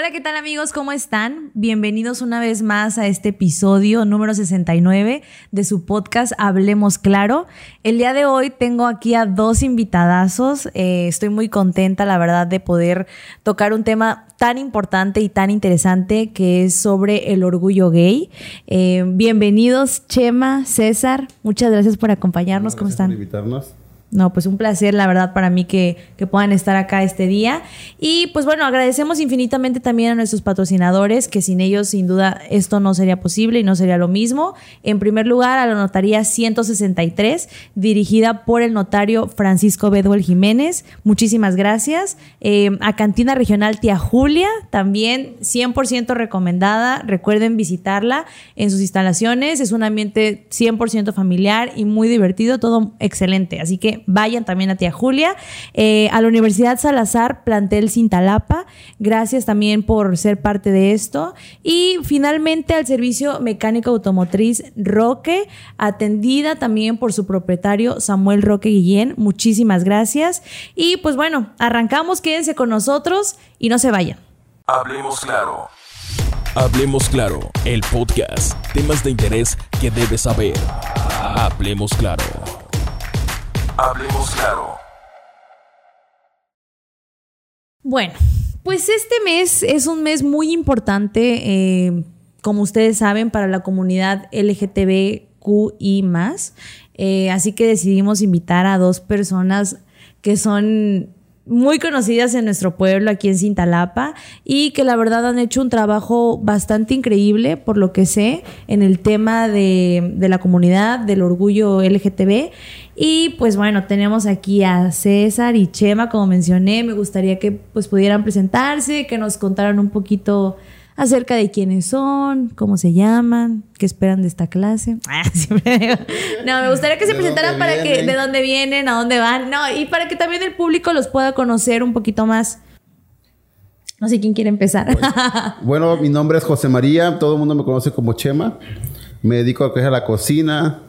Hola, ¿qué tal amigos? ¿Cómo están? Bienvenidos una vez más a este episodio número 69 de su podcast Hablemos Claro. El día de hoy tengo aquí a dos invitadazos. Eh, estoy muy contenta, la verdad, de poder tocar un tema tan importante y tan interesante que es sobre el orgullo gay. Eh, bienvenidos, Chema, César. Muchas gracias por acompañarnos. ¿Cómo están? Por invitarnos. No, pues un placer, la verdad, para mí que, que, puedan estar acá este día. Y pues bueno, agradecemos infinitamente también a nuestros patrocinadores, que sin ellos, sin duda, esto no sería posible y no sería lo mismo. En primer lugar, a la Notaría 163, dirigida por el notario Francisco Bedwell Jiménez. Muchísimas gracias. Eh, a Cantina Regional Tía Julia, también 100% recomendada. Recuerden visitarla en sus instalaciones. Es un ambiente 100% familiar y muy divertido, todo excelente. Así que vayan también a Tía Julia. Eh, a la Universidad Salazar, plantel Cintalapa, gracias también por ser parte de esto. Y finalmente al servicio mecánico automotriz Roque, atendida también por su propietario Samuel Roque Guillén. Muchísimas gracias. Y pues bueno, arrancamos, quédense con nosotros y no se vayan. Hablemos claro. Hablemos claro, el podcast. Temas de interés que debes saber. Hablemos claro. Hablemos claro. Bueno, pues este mes es un mes muy importante, eh, como ustedes saben, para la comunidad LGTBQI. Eh, así que decidimos invitar a dos personas que son muy conocidas en nuestro pueblo, aquí en Cintalapa, y que la verdad han hecho un trabajo bastante increíble, por lo que sé, en el tema de, de la comunidad, del orgullo LGTB. Y pues bueno, tenemos aquí a César y Chema, como mencioné, me gustaría que pues pudieran presentarse, que nos contaran un poquito acerca de quiénes son, cómo se llaman, qué esperan de esta clase. Ah, no, me gustaría que se presentaran para que de dónde vienen, a dónde van, no, y para que también el público los pueda conocer un poquito más. No sé quién quiere empezar. Bueno, mi nombre es José María, todo el mundo me conoce como Chema. Me dedico a lo que es a la cocina.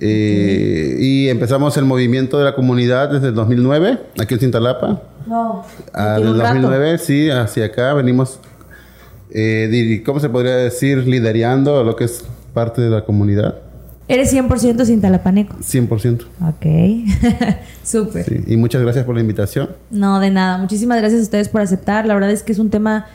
Eh, y empezamos el movimiento de la comunidad desde el 2009, aquí en Cintalapa. No. Ah, desde el 2009, sí, hacia acá venimos eh, ¿cómo se podría decir? Liderando lo que es parte de la comunidad. ¿Eres 100% cintalapaneco? 100%. Ok, súper. Sí, y muchas gracias por la invitación. No, de nada. Muchísimas gracias a ustedes por aceptar. La verdad es que es un tema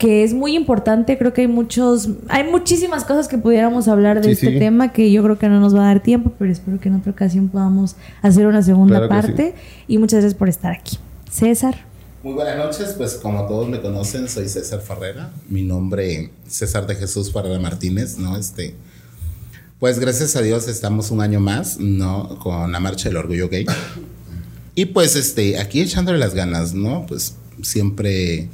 que es muy importante. Creo que hay muchos, hay muchísimas cosas que pudiéramos hablar de Sí, este sí. tema que yo creo que no nos va a dar tiempo, pero espero que en otra ocasión podamos hacer una segunda Claro parte. Y muchas gracias por estar aquí. César. Muy buenas noches, pues como todos me conocen, soy César Ferrera. Mi nombre César de Jesús Ferrera Martínez, ¿no? Este, pues gracias a Dios estamos un año más, ¿no? Con la marcha del orgullo gay. Y pues este, aquí echándole las ganas, ¿no? Pues siempre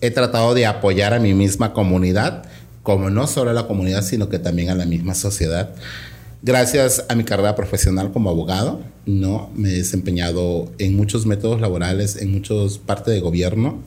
he tratado de apoyar a mi misma comunidad, como no solo a la comunidad, sino que también a la misma sociedad. Gracias a mi carrera profesional como abogado, no me he desempeñado en muchos métodos laborales, en muchas partes de gobierno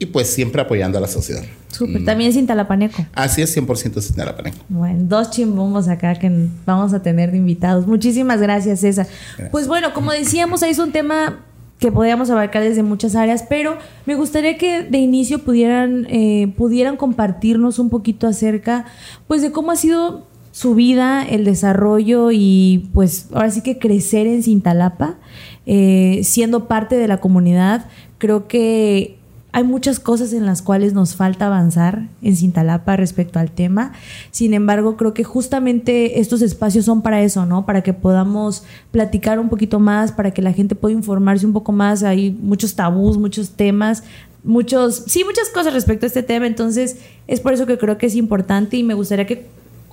y pues siempre apoyando a la sociedad. Súper. También cintalapaneco. Así es 100% Cintalapa. Bueno, dos chimbombos acá que vamos a tener de invitados. Muchísimas gracias, César. Pues bueno, como decíamos, ahí es un tema que podríamos abarcar desde muchas áreas, pero me gustaría que de inicio pudieran, eh, pudieran compartirnos un poquito acerca, pues, de cómo ha sido su vida, el desarrollo y, pues, ahora sí que crecer en Cintalapa, eh, siendo parte de la comunidad. Creo que hay muchas cosas en las cuales nos falta avanzar en Cintalapa respecto al tema. Sin embargo, creo que justamente estos espacios son para eso, ¿no? Para que podamos platicar un poquito más, para que la gente pueda informarse un poco más. Hay muchos tabús, muchos temas, muchos, sí, muchas cosas respecto a este tema. Entonces, es por eso que creo que es importante y me gustaría que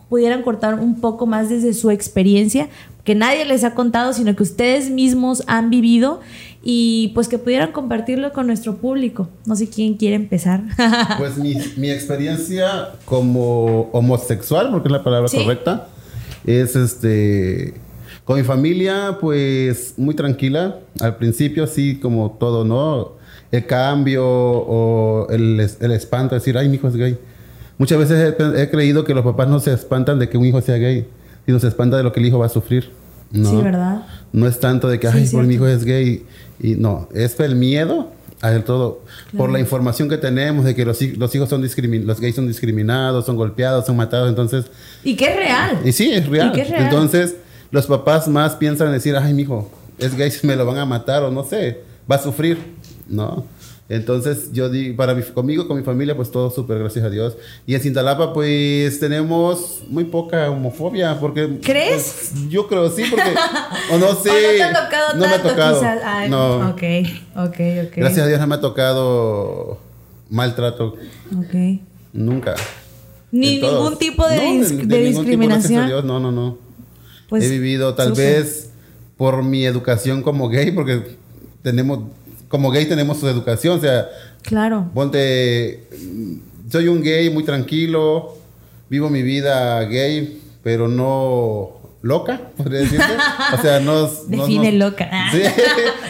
pudieran cortar un poco más desde su experiencia, que nadie les ha contado, sino que ustedes mismos han vivido y pues que pudieran compartirlo con nuestro público. No sé quién quiere empezar. Pues mi, mi experiencia como homosexual, porque es la palabra Sí. correcta, es este. Con mi familia, pues muy tranquila. Al principio, sí, como todo, ¿no? El cambio o el, el espanto de decir, ay, mi hijo es gay. Muchas veces he, he creído que los papás no se espantan de que un hijo sea gay, sino se espanta de lo que el hijo va a sufrir. ¿No? Sí, ¿verdad? No es tanto de que, ay, por mi hijo es gay. Y no, es el miedo hacer todo. Por la información que tenemos de que los, los hijos son discriminados, los gays son discriminados, son golpeados, son matados, entonces... Y que es real. Y sí, es real. Y que es real. Entonces, los papás más piensan en decir, ay, mijo, es gay, me lo van a matar o no sé, va a sufrir, ¿no? Entonces, yo digo, para mi, conmigo, con mi familia, pues todo súper, gracias a Dios. Y en Cintalapa, pues tenemos muy poca homofobia, porque... ¿Crees? pues, yo creo sí, porque... o no sé. ¿O no te ha tocado no me ha tanto, tocado. quizás? Ay, no. Ok, ok, ok. Gracias a Dios no me ha tocado maltrato Ok. nunca. Ni ningún tipo de, No, dis- de ningún tipo, discriminación. Dios, no, no, no. Pues, He vivido tal súper. vez por mi educación como gay, porque tenemos, como gay tenemos su educación, o sea, Claro. ponte, soy un gay muy tranquilo, vivo mi vida gay, pero no loca, podría decirse. O sea, no... Define no- loca. Sí,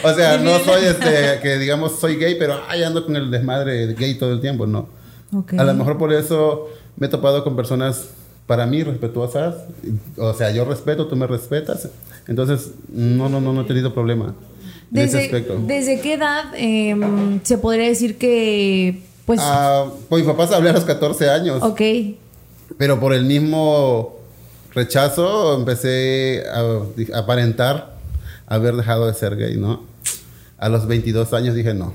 o sea, no soy este, que digamos soy gay, pero ay, ando con el desmadre gay todo el tiempo, no. Ok. A lo mejor por eso me he topado con personas para mí respetuosas. O sea, yo respeto, tú me respetas. Entonces, no, no, no, no he tenido problema ¿Desde, aspecto. ¿Desde qué edad em, se podría decir que, pues, Ah, pues mi papá se hablé a los 14 años, ok, pero por el mismo rechazo empecé a, a aparentar haber dejado de ser gay, ¿no? A los 22 años dije, no,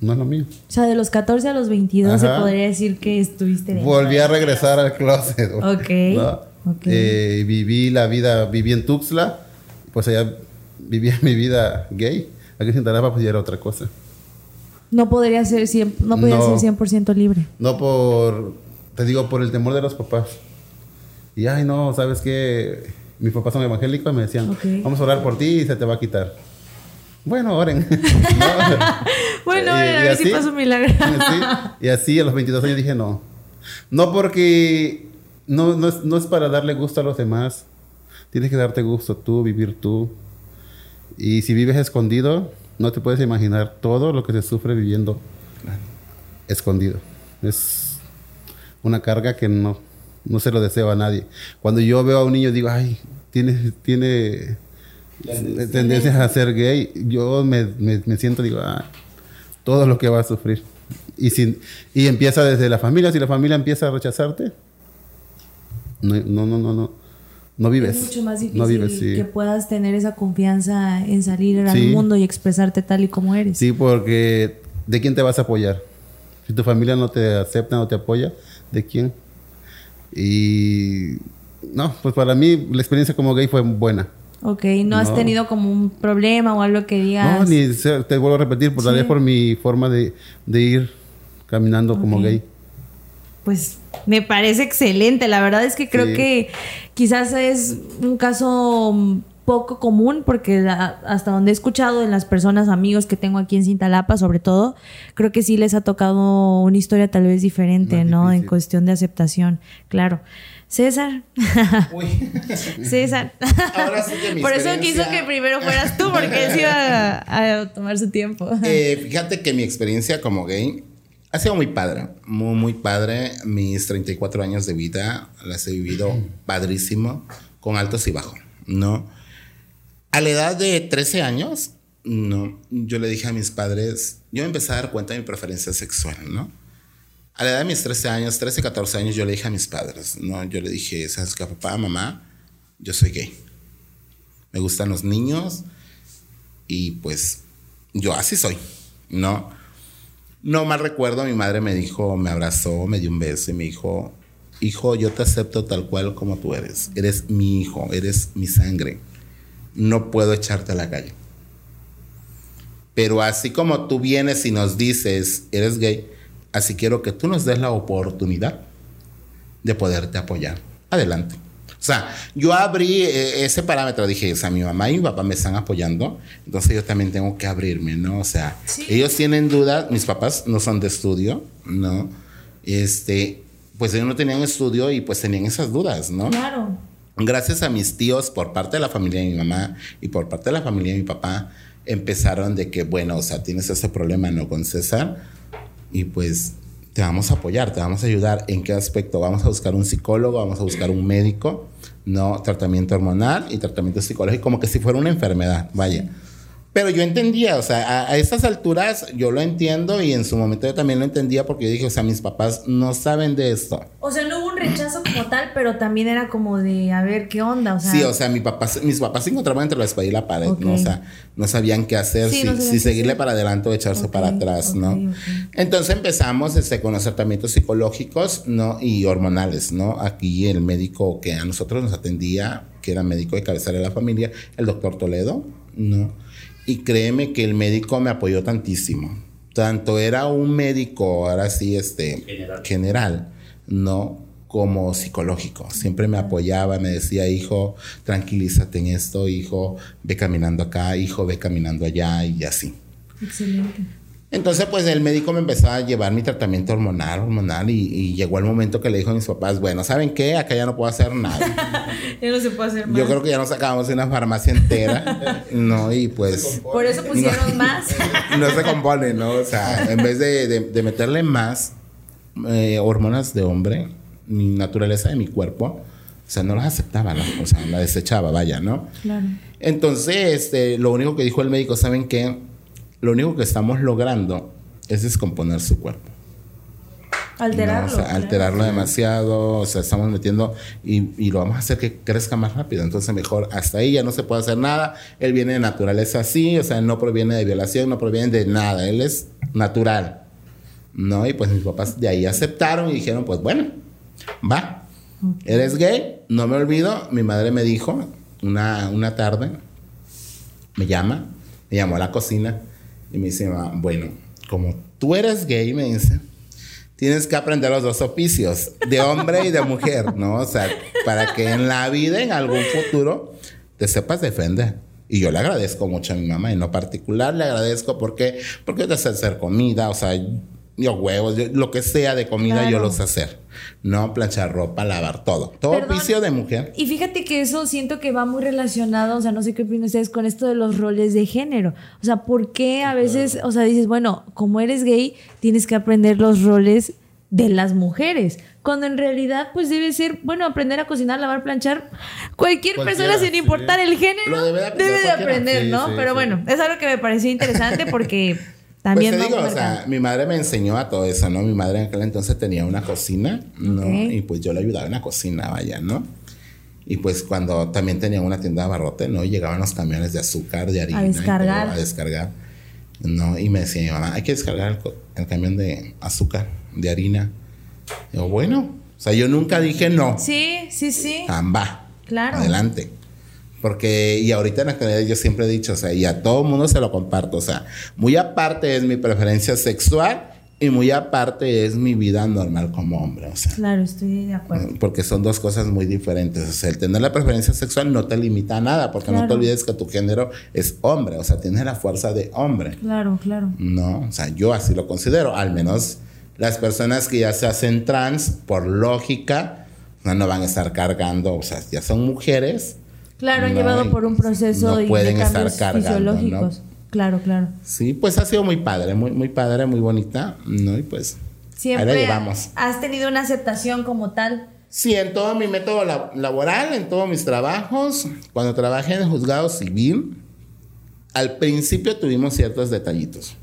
no es lo mío. o sea, de los 14 a los 22 se podría decir que estuviste dentro. Volví a regresar al closet. Ok, ¿no? ok. Eh, viví la vida, viví en Tuxtla, pues allá vivía mi vida gay. Aquí en Cintalapa pues ya era otra cosa. No podría ser 100%, no podría No. ser 100% libre. No por, te digo, por el temor de los papás. Y ay no, ¿sabes qué? Mis papás son evangélicos y me decían, Ok. vamos a orar por ti y se te va a quitar. Bueno, oren. No. Bueno, Y- a ver si pasa un milagro. Y así a los 22 años dije no. No porque no, no, es, no es para darle gusto a los demás. Tienes que darte gusto tú, vivir tú. Y si vives escondido, no te puedes imaginar todo lo que se sufre viviendo escondido. Es una carga que no, no se lo deseo a nadie. Cuando yo veo a un niño digo, ay, tiene, tiene tendencias a ser gay, yo me, me- me siento, digo, "Ah, todo lo que va a sufrir. Y, sin, y empieza desde la familia, si la familia empieza a rechazarte, no, no, no, no, no, vives. Es mucho más difícil no vives, sí. que puedas tener esa confianza en salir al Sí. mundo y expresarte tal y como eres. Sí, porque ¿de quién te vas a apoyar? Si tu familia no te acepta, no te apoya, ¿de quién? Y no, pues para mí la experiencia como gay fue buena. Ok, no, has tenido como un problema o algo que digas. No, ni te vuelvo a repetir, por, tal vez Sí. por mi forma de, de ir caminando como gay. Pues me parece excelente. La verdad es que creo Sí. que quizás es un caso poco común porque la- hasta donde he escuchado en las personas, amigos que tengo aquí en Cintalapa, sobre todo, creo que sí les ha tocado una historia tal vez diferente, Más ¿no? En cuestión de aceptación. Claro. César. Uy. César. Ahora sí que mi Por eso quiso que primero fueras tú, porque él se iba a, a tomar su tiempo. Eh, fíjate que mi experiencia como gay ha sido muy padre, muy, muy padre. Mis 34 años de vida las he vivido padrísimo, con altos y bajos, ¿no? A la edad de 13 años, no, yo le dije a mis padres, yo me empecé a dar cuenta de mi preferencia sexual, ¿no? A la edad de mis 13 años, 13, 14 años, yo le dije a mis padres, ¿no? Yo le dije, ¿sabes qué, papá, mamá? Yo soy gay. Me gustan los niños y pues yo así soy, ¿no? No mal recuerdo, mi madre me dijo, me abrazó, me dio un beso y me dijo, hijo, yo te acepto tal cual como tú eres. Eres mi hijo, eres mi sangre. No puedo echarte a la calle. Pero así como tú vienes y nos dices, eres gay, así quiero que tú nos des la oportunidad de poderte apoyar. Adelante. O sea, yo abrí eh, ese parámetro, dije, o sea, mi mamá y mi papá me están apoyando, entonces yo también tengo que abrirme, ¿no? O sea, ellos tienen dudas, mis papás no son de estudio, ¿no? Este, pues ellos no tenían estudio y pues tenían esas dudas, ¿no? Claro. Gracias a mis tíos por parte de la familia de mi mamá y por parte de la familia de mi papá, empezaron de que, bueno, o sea, tienes ese problema, ¿no? Con César, y pues te vamos a apoyar, te vamos a ayudar. ¿En qué aspecto? Vamos a buscar un psicólogo, vamos a buscar un médico, ¿no? Tratamiento hormonal y tratamiento psicológico, como que si fuera una enfermedad, vaya. Pero yo entendía, o sea, a, a estas alturas yo lo entiendo y en su momento yo también lo entendía porque yo dije, o sea, mis papás no saben de esto. O sea, no hubo un rechazo como tal, pero también era como de a ver qué onda. O sea, Sí, o sea, mi papá, mis papás se encontraban entre la espalda y la pared. ¿no? O sea, no sabían qué hacer, Sí, si, no seguirle para adelante o echarse para atrás, ¿no? Entonces empezamos este, con los tratamientos psicológicos, ¿no? Y hormonales, ¿no? Aquí el médico que a nosotros nos atendía, que era médico de cabecera de la familia, el doctor Toledo, ¿no? Y créeme que el médico me apoyó tantísimo. Tanto era un médico, ahora sí, este, general, ¿no? Como psicológico. Siempre me apoyaba, me decía, hijo, tranquilízate en esto, hijo, ve caminando acá, hijo, ve caminando allá y así. Excelente. Entonces, pues el médico me empezó a llevar mi tratamiento hormonal, hormonal, y, y llegó el momento que le dijo a mis papás, bueno, ¿saben qué? Acá ya no puedo hacer nada. Ya no se puede hacer más. Yo creo que ya nos sacamos una farmacia entera, ¿no? Y pues Por eso pusieron más. no se compone, ¿no? O sea, en vez de, de- de meterle más eh, hormonas de hombre, mi naturaleza de mi cuerpo, o sea, no las aceptaba, ¿no? o sea, la desechaba, vaya, ¿no? Claro. Entonces, este, lo único que dijo el médico, ¿saben qué? Lo único que estamos logrando es descomponer su cuerpo. Alterarlo. ¿no? O sea, claro. alterarlo demasiado, o sea, estamos metiendo y, y lo vamos a hacer que crezca más rápido. Entonces, mejor hasta ahí ya no se puede hacer nada. Él viene de naturaleza así, o sea, no proviene de violación, no proviene de nada. Él es natural. ¿No? Y pues mis papás de ahí aceptaron y dijeron, pues bueno, va. ¿Eres gay? No me olvido. Mi madre me dijo una, una tarde, me llama, me llamó a la cocina y me dice, "Ma, bueno, como tú eres gay, me dice, tienes que aprender los dos oficios, de hombre y de mujer, ¿no? O sea, para que en la vida, en algún futuro, te sepas defender. Y yo le agradezco mucho a mi mamá, en lo particular le agradezco porque, porque te sé hacer comida, o sea, yo huevos, yo- lo que sea de comida yo lo sé hacer, ¿no? Planchar ropa, lavar todo. Todo Perdón. oficio de mujer. Y fíjate que eso siento que va muy relacionado, o sea, no sé qué opinan ustedes con esto de los roles de género. O sea, ¿por qué a veces, o sea, dices, bueno, como eres gay, tienes que aprender los roles de las mujeres? Cuando en realidad, pues debe ser, bueno, aprender a cocinar, lavar, planchar. Cualquier Cualquiera, persona, sin sí. importar el género, debe de aprender debe de aprender, Sí, ¿no? sí, Pero bueno, es algo que me pareció interesante porque también pues te digo, o sea, mi madre me enseñó a todo eso, ¿no? Mi madre en aquel entonces tenía una cocina, ¿no? Y pues yo le ayudaba en la cocina, vaya, ¿no? Y pues cuando también tenía una tienda de abarrote, ¿no? Y llegaban los camiones de azúcar, de harina. y todo, descargar. a descargar. ¿No? Y me decía mi mamá, hay que descargar el, camión de azúcar, de harina. Digo, bueno, o sea, yo nunca dije no. Sí, sí, sí. Amba. Claro. Adelante. Porque, y ahorita en la actualidad yo siempre he dicho, o sea, y a todo mundo se lo comparto, o sea, muy aparte es mi preferencia sexual y muy aparte es mi vida normal como hombre, o sea, Claro, estoy de acuerdo. porque son dos cosas muy diferentes, o sea, el tener la preferencia sexual no te limita a nada, porque no te Claro. olvides que tu género es hombre, o sea, tienes la fuerza de hombre. Claro, claro. No, o sea, yo así lo considero, al menos las personas que ya se hacen trans, por lógica, no, no van a estar cargando, o sea, ya son mujeres. Claro, han No, llevado y por un proceso no de- de, pueden estar cambios cargando, fisiológicos. ¿no? Claro, claro. Sí, pues ha sido muy padre, muy, muy padre, muy bonita, ¿no? Y pues Siempre llevamos. has tenido una aceptación como tal. Sí, en todo mi método la- laboral, en todos mis trabajos, cuando trabajé en el juzgado civil, al principio tuvimos ciertos detallitos.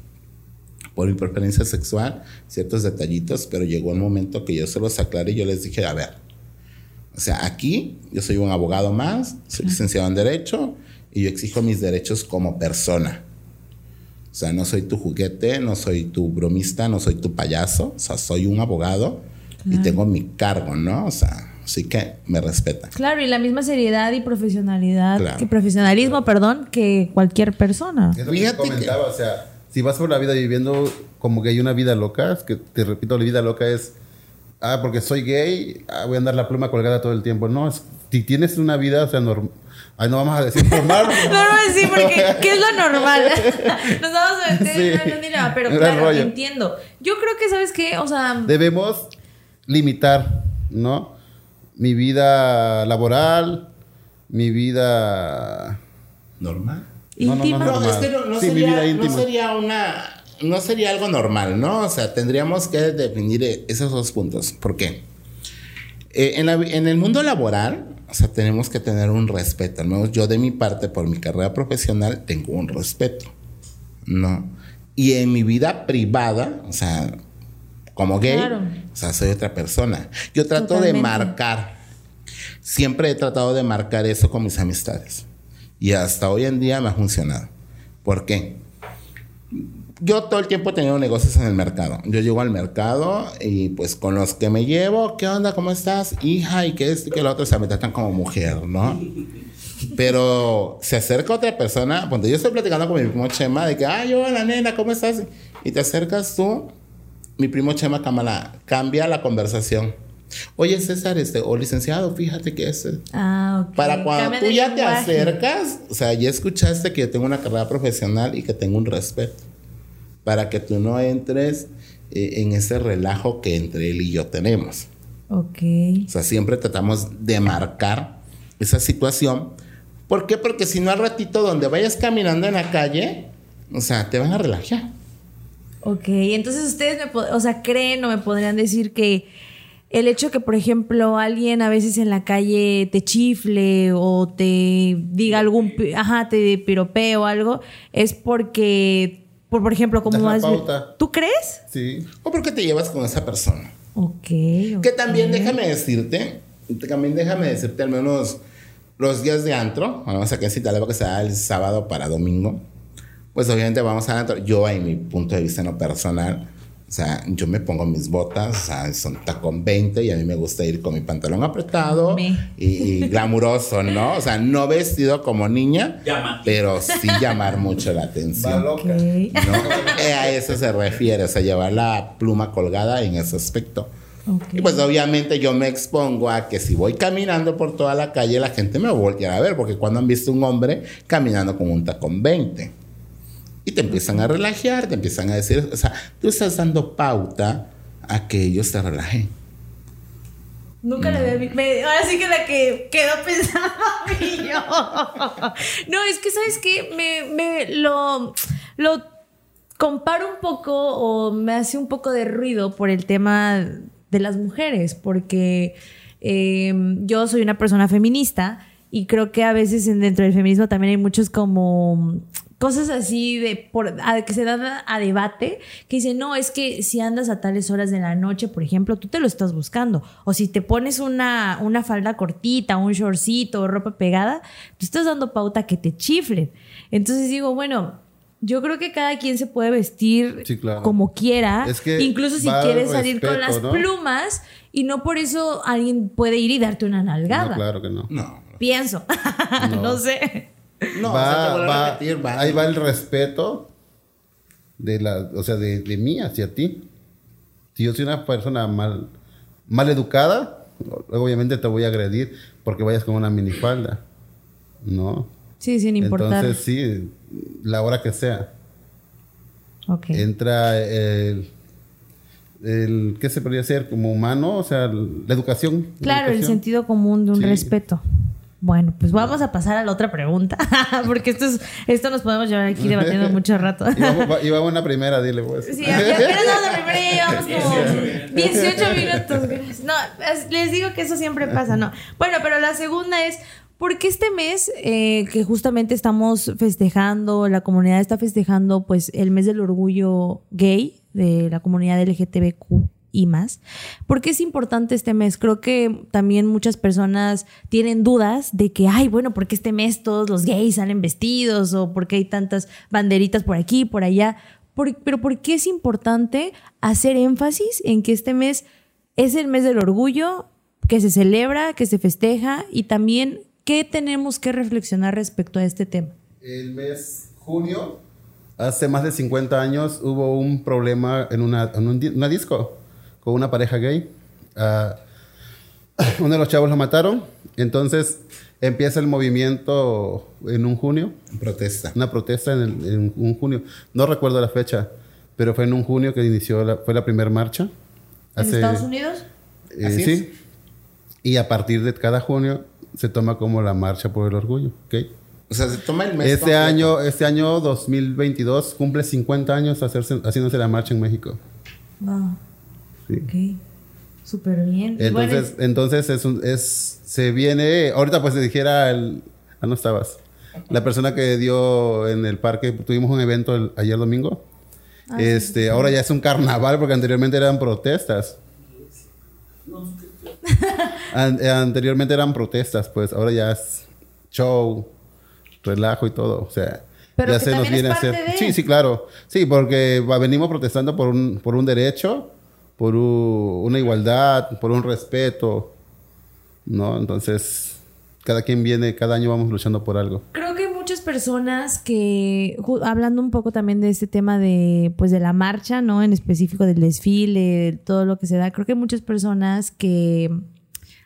Por mi preferencia sexual, ciertos detallitos, pero llegó el momento que yo se los aclaré y yo les dije, a ver, o sea, aquí yo soy un abogado más, soy licenciado en Derecho y yo exijo mis derechos como persona. O sea, no soy tu juguete, no soy tu bromista, no soy tu payaso, o sea, soy un abogado y tengo mi cargo, ¿no? O sea, así que me respeta. Claro, y la misma seriedad y profesionalidad, Claro. que profesionalismo, perdón, que cualquier persona. Es lo que Fíjate te que- comentaba, o sea, si vas por la vida viviendo como que hay una vida loca, es que te repito, la vida loca es, ah, porque soy gay, ah, voy a andar la pluma colgada todo el tiempo. No, es, si tienes una vida, o sea, normal, ay, no vamos a decir normal. Normal, sí, porque ¿qué es lo normal? Nos vamos a meter Sí. en un dilema, pero claro, rollo. entiendo. Yo creo que, ¿sabes qué? O sea, Debemos limitar, ¿no? Mi vida laboral, mi vida... Normal. No, no, no, íntima. no, No, normal. es que no, no Sí, mi sería, vida no íntima. sería una. No sería algo normal, ¿no? O sea, tendríamos que definir eh, esos dos puntos. ¿Por qué? Eh, en, la- en el mundo laboral, o sea, tenemos que tener un respeto. Al menos yo de mi parte, por mi carrera profesional, tengo un respeto. ¿No? Y en mi vida privada, o sea, como gay, Claro. o sea, soy otra persona. Yo trato Totalmente. de marcar. Siempre he tratado de marcar eso con mis amistades. Y hasta hoy en día me ha funcionado. ¿Por qué? Yo todo el tiempo he tenido negocios en el mercado. Yo llego al mercado y pues con los que me llevo, ¿qué onda? ¿Cómo estás? Hija, y que esto y que lo otro, o sea, me tratan como mujer, ¿no? Pero se acerca otra persona, cuando yo estoy platicando con mi primo Chema, de que, ay, hola nena, ¿cómo estás? Y te acercas tú, mi primo Chema Cámara, cambia la conversación. Oye, César, este, o licenciado, fíjate que es... Ah, ok. Para cuando tú ya te acercas, o sea, ya escuchaste que yo tengo una carrera profesional y que tengo un respeto. Para que tú no entres eh, en ese relajo que entre él y yo tenemos. Ok. O sea, siempre tratamos de marcar esa situación. ¿Por qué? Porque si no al ratito donde vayas caminando en la calle, o sea, te van a relajar. Ok, entonces ustedes me, o sea, creen o me podrían decir que el hecho que, por ejemplo, alguien a veces en la calle te chifle o te diga algún, ajá, te piropee o algo, es porque, por, por ejemplo, como has- pauta. ¿Tú crees? Sí. O porque te llevas con esa persona. Ok. Que también déjame decirte, también déjame decirte al menos los días de antro, vamos a que si tal que sea el sábado para domingo, pues obviamente vamos al antro. Yo en mi punto de vista no personal, o sea, yo me pongo mis botas, o sea, son tacón 20 y a mí me gusta ir con mi pantalón apretado y, y glamuroso, ¿no? O sea, no vestido como niña, pero sí llamar mucho la Va atención. ¿no? Eh, a eso se refiere, o sea, llevar la pluma colgada en ese aspecto. Y pues obviamente yo me expongo a que si voy caminando por toda la calle, la gente me voltea a ver, porque cuando han visto un hombre caminando con un tacón 20. Y te empiezan a relajar, te empiezan a decir, o sea, tú estás dando pauta a que ellos te relajen. Nunca le había visto. Ahora sí que la que quedó pensando yo. No, es que, ¿sabes qué? Me, me lo, lo comparo un poco o me hace un poco de ruido por el tema de las mujeres, porque eh, yo soy una persona feminista y creo que a veces en- dentro del feminismo también hay muchos como cosas así de por, a- que se dan a, a debate que dicen no es que si andas a tales horas de la noche por ejemplo tú te lo estás buscando o si te pones una, una falda cortita un shortcito ropa pegada tú estás dando pauta que te chiflen entonces digo bueno yo creo que cada quien se puede vestir Sí, claro. como quiera Es que incluso si quieres salir con las ¿no? plumas y no por eso alguien puede ir y darte una nalgada No, claro que no. No. Pienso no. sé No, va, o sea, te vuelvo a va- repetir, va. ahí va el respeto de la, o sea, de, de mí hacia ti. Si yo soy una persona mal, mal educada, obviamente te voy a agredir porque vayas con una minifalda. ¿No? sí sin importar Entonces, sí, la hora que sea. Entra el, el ¿qué se podría hacer? Como humano, o sea, la educación. la Claro, el sentido común de un Sí. respeto. Bueno, pues vamos a pasar a la otra pregunta, porque esto, es, esto nos podemos llevar aquí debatiendo mucho rato. Y vamos, a una primera, dile pues. Sí, ya, ya apenas vamos a primera y ya llevamos como 18 minutos. No, es- les digo que eso siempre pasa, no. Bueno, pero la segunda es, ¿por qué este mes eh, que justamente estamos festejando, la comunidad está festejando pues el mes del orgullo gay de la comunidad LGTBQ y más? ¿Por qué es importante este mes? Creo que también muchas personas tienen dudas de que, ay, bueno, ¿por qué este mes todos los gays salen vestidos? ¿O por qué hay tantas banderitas por aquí, por allá? Pero ¿por qué es importante hacer énfasis en que este mes es el mes del orgullo, que se celebra, que se festeja y también qué tenemos que reflexionar respecto a este tema? El mes junio, hace más de 50 años, hubo un problema en una, en un una disco con una pareja gay. Ah, uno de los chavos lo mataron. Entonces empieza el movimiento en un junio, Protesta. una protesta en, el- en un junio. No recuerdo la fecha, pero fue en un junio que inició la, fue la primera marcha. ¿En Hace- Estados Unidos? eh, Así sí. es. Y a partir de cada junio se toma como la marcha por el orgullo. ¿ok? O sea, se toma el mes. Este completo. año, este año 2022 cumple 50 años hacerse, haciéndose la marcha en México. Wow. Sí. Ok. Súper bien. Entonces, bueno, entonces es, un- es, se viene, ahorita pues se dijera el, ah, no estabas, la persona que dio en el parque, tuvimos un evento el- ayer domingo, Ah, este, ahora ya es un carnaval porque anteriormente eran protestas. An- anteriormente eran protestas, pues ahora ya es show, relajo y todo, o sea, Pero ya se nos viene a hacer. de- Sí, sí, claro. Sí, porque venimos protestando por un, por un derecho, por una igualdad, por un respeto, ¿no? Entonces, cada quien viene, cada año vamos luchando por algo. Creo que hay muchas personas que, hablando un poco también de este tema de, pues, de la marcha, ¿no? En específico del desfile, de todo lo que se da, creo que hay muchas personas que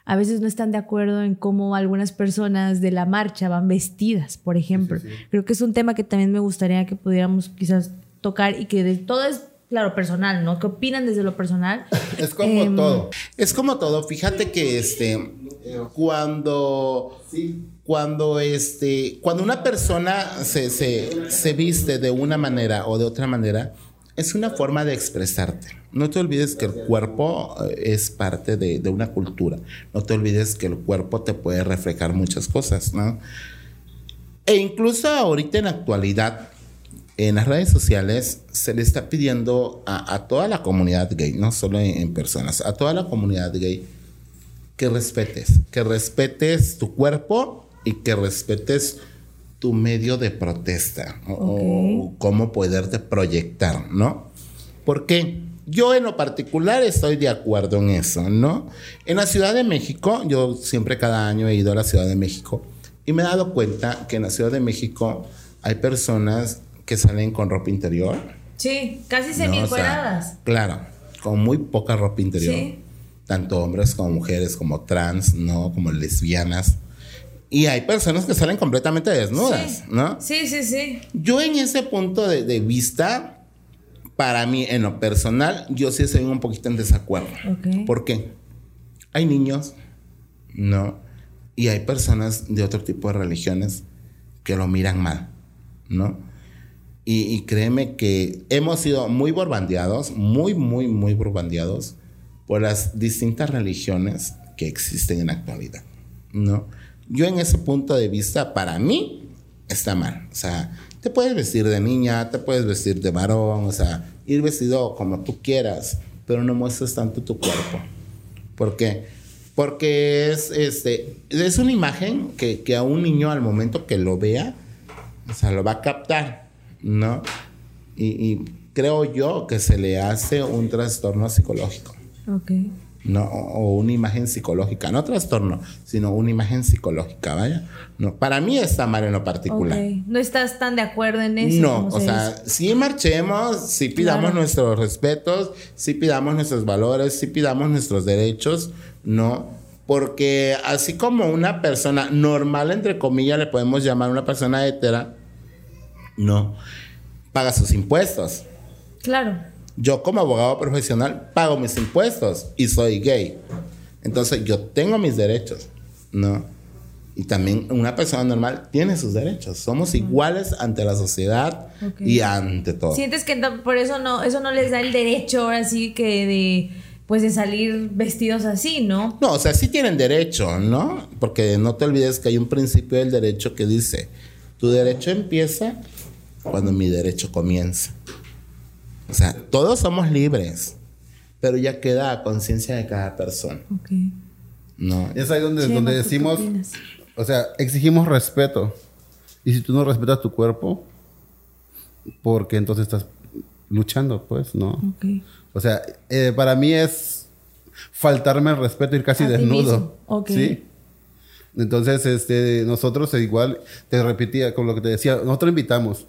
a veces no están de acuerdo en cómo algunas personas de la marcha van vestidas, por ejemplo. Creo que es un tema que también me gustaría que pudiéramos quizás tocar y que de todo es, claro, personal, ¿no? ¿Qué opinan desde lo personal? Es como Em, todo. Es como todo, fíjate que este cuando cuando este cuando una persona se, se, se viste de una manera o de otra manera es una forma de expresarte. No te olvides que el cuerpo eh, es parte de, de una cultura. No te olvides que el cuerpo te puede reflejar muchas cosas, ¿no? E incluso ahorita en la actualidad, en las redes sociales, se le está pidiendo a, a toda la comunidad gay, no solo en, en personas, a toda la comunidad gay, que respetes, que respetes tu cuerpo y que respetes tu medio de protesta o- o cómo poderte proyectar, ¿no? Porque yo en lo particular estoy de acuerdo en eso, ¿no? En la Ciudad de México, yo siempre cada año he ido a la Ciudad de México y me he dado cuenta que en la Ciudad de México hay personas que salen con ropa interior. Sí, casi ¿no? O sea, semi-encueradas. claro, con muy poca ropa interior. Sí. Tanto hombres como mujeres, como trans, ¿no? Como lesbianas. Y hay personas que salen completamente desnudas, Sí. ¿no? Sí, sí, sí. Yo en ese punto de, de vista, para mí, en lo personal, yo sí estoy un poquito en desacuerdo. Ok. ¿Por qué? Hay niños, ¿no? Y hay personas de otro tipo de religiones que lo miran mal, ¿no? Y, y créeme que hemos sido muy borbandeados, muy, muy, muy borbandeados por las distintas religiones que existen en la actualidad, ¿no? Yo en ese punto de vista, para mí, está mal. O sea, te puedes vestir de niña, te puedes vestir de varón, o sea, ir vestido como tú quieras, pero no muestres tanto tu cuerpo. ¿Por qué? Porque es, este, es una imagen que, que a un niño al momento que lo vea, o sea, lo va a captar, ¿no? Y, y creo yo que se le hace un trastorno psicológico, Ok. ¿no? O una imagen psicológica, no trastorno, sino una imagen psicológica, ¿vaya? No, para mí está mal en lo particular. Ok. No estás tan de acuerdo en eso. No, o se sea, sí marchemos, sí pidamos Claro. nuestros respetos, sí pidamos nuestros valores, sí pidamos nuestros derechos, no, porque así como una persona normal, entre comillas, le podemos llamar una persona hetera, no, paga sus impuestos. Claro. Yo como abogado profesional pago mis impuestos y soy gay. Entonces yo tengo mis derechos, ¿no? Y también una persona normal tiene sus derechos. Somos iguales ante la sociedad y ante todo. Sientes que por eso no, eso no les da el derecho ahora sí que de pues de salir vestidos así, ¿no? No, o sea, sí tienen derecho, ¿no? Porque no te olvides que hay un principio del derecho que dice, tu derecho empieza cuando mi derecho comienza. O sea, todos somos libres, pero ya queda a conciencia de cada persona, Ok. ¿no? Es ahí donde, Chema, donde ¿tú qué decimos, o sea, exigimos respeto. Y si tú no respetas tu cuerpo, porque entonces estás luchando, pues, ¿no? Ok. O sea, eh, para mí es faltarme el respeto ir casi desnudo. mismo. Ok. Sí. Entonces, este, nosotros igual, te repetía con lo que te decía, nosotros invitamos,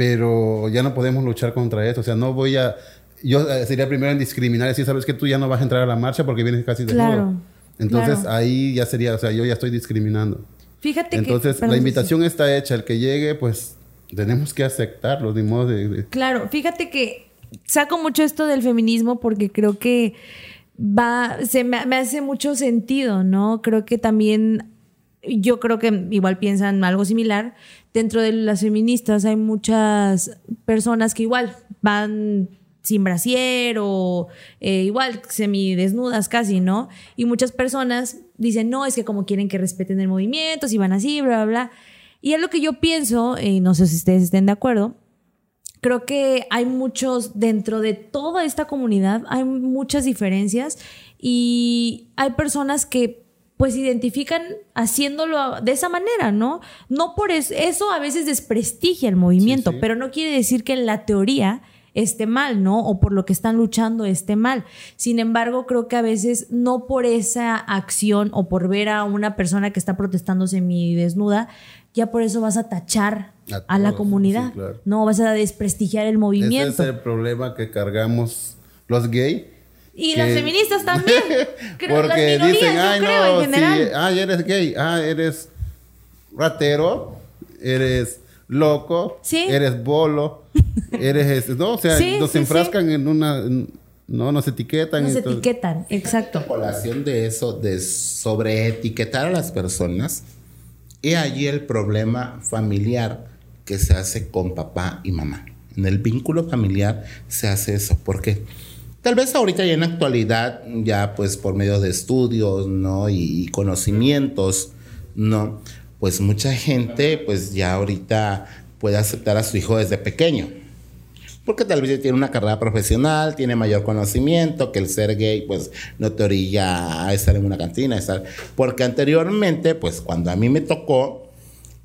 pero ya no podemos luchar contra eso. O sea, no voy a, yo eh, sería primero en discriminar y decir, sabes que tú ya no vas a entrar a la marcha porque vienes casi desnudo. Claro, Entonces claro. ahí ya sería, o sea, yo ya estoy discriminando. Fíjate que Entonces, la sí, invitación está hecha, el que llegue, pues tenemos que aceptarlo, de modo de- de, Claro, fíjate que saco mucho esto del feminismo porque creo que va, se me, me hace mucho sentido, ¿no? Creo que también, yo creo que igual piensan algo similar. Dentro de las feministas hay muchas personas que igual van sin brasier o eh, igual semidesnudas casi, ¿no? Y muchas personas dicen, no, es que como quieren que respeten el movimiento, si van así, bla, bla, bla. Y es lo que yo pienso, y no sé si ustedes estén de acuerdo, creo que hay muchos, dentro de toda esta comunidad, hay muchas diferencias y hay personas que pues identifican haciéndolo de esa manera, ¿no? No por eso, eso a veces desprestigia el movimiento, Sí, sí. pero no quiere decir que en la teoría esté mal, ¿no? O por lo que están luchando esté mal. Sin embargo, creo que a veces no por esa acción o por ver a una persona que está protestando semidesnuda, ya por eso vas a tachar A a, la comunidad. sí, claro. No, vas a desprestigiar el Ese movimiento. es el problema que cargamos los gays. Y las feministas también. Creo, las Porque minorías, dicen, ay, creo, no, en general. sí, ay, eres gay, ah, eres ratero, eres loco, Sí. eres bolo, eres, este", no, o sea, Sí, nos sí, enfrascan en una, no, nos etiquetan. Nos todo. etiquetan, exacto. colación de eso, de sobreetiquetar a las personas, y allí el problema familiar que se hace con papá y mamá. En el vínculo familiar se hace eso. ¿Por qué? Tal vez ahorita ya en la actualidad, ya pues por medio de estudios, ¿no? Y, conocimientos, ¿no? Pues mucha gente pues ya ahorita puede aceptar a su hijo desde pequeño. Porque tal vez ya tiene una carrera profesional, tiene mayor conocimiento, que el ser gay, pues, no te orilla a estar en una cantina, a estar... Porque anteriormente, pues, cuando a mí me tocó,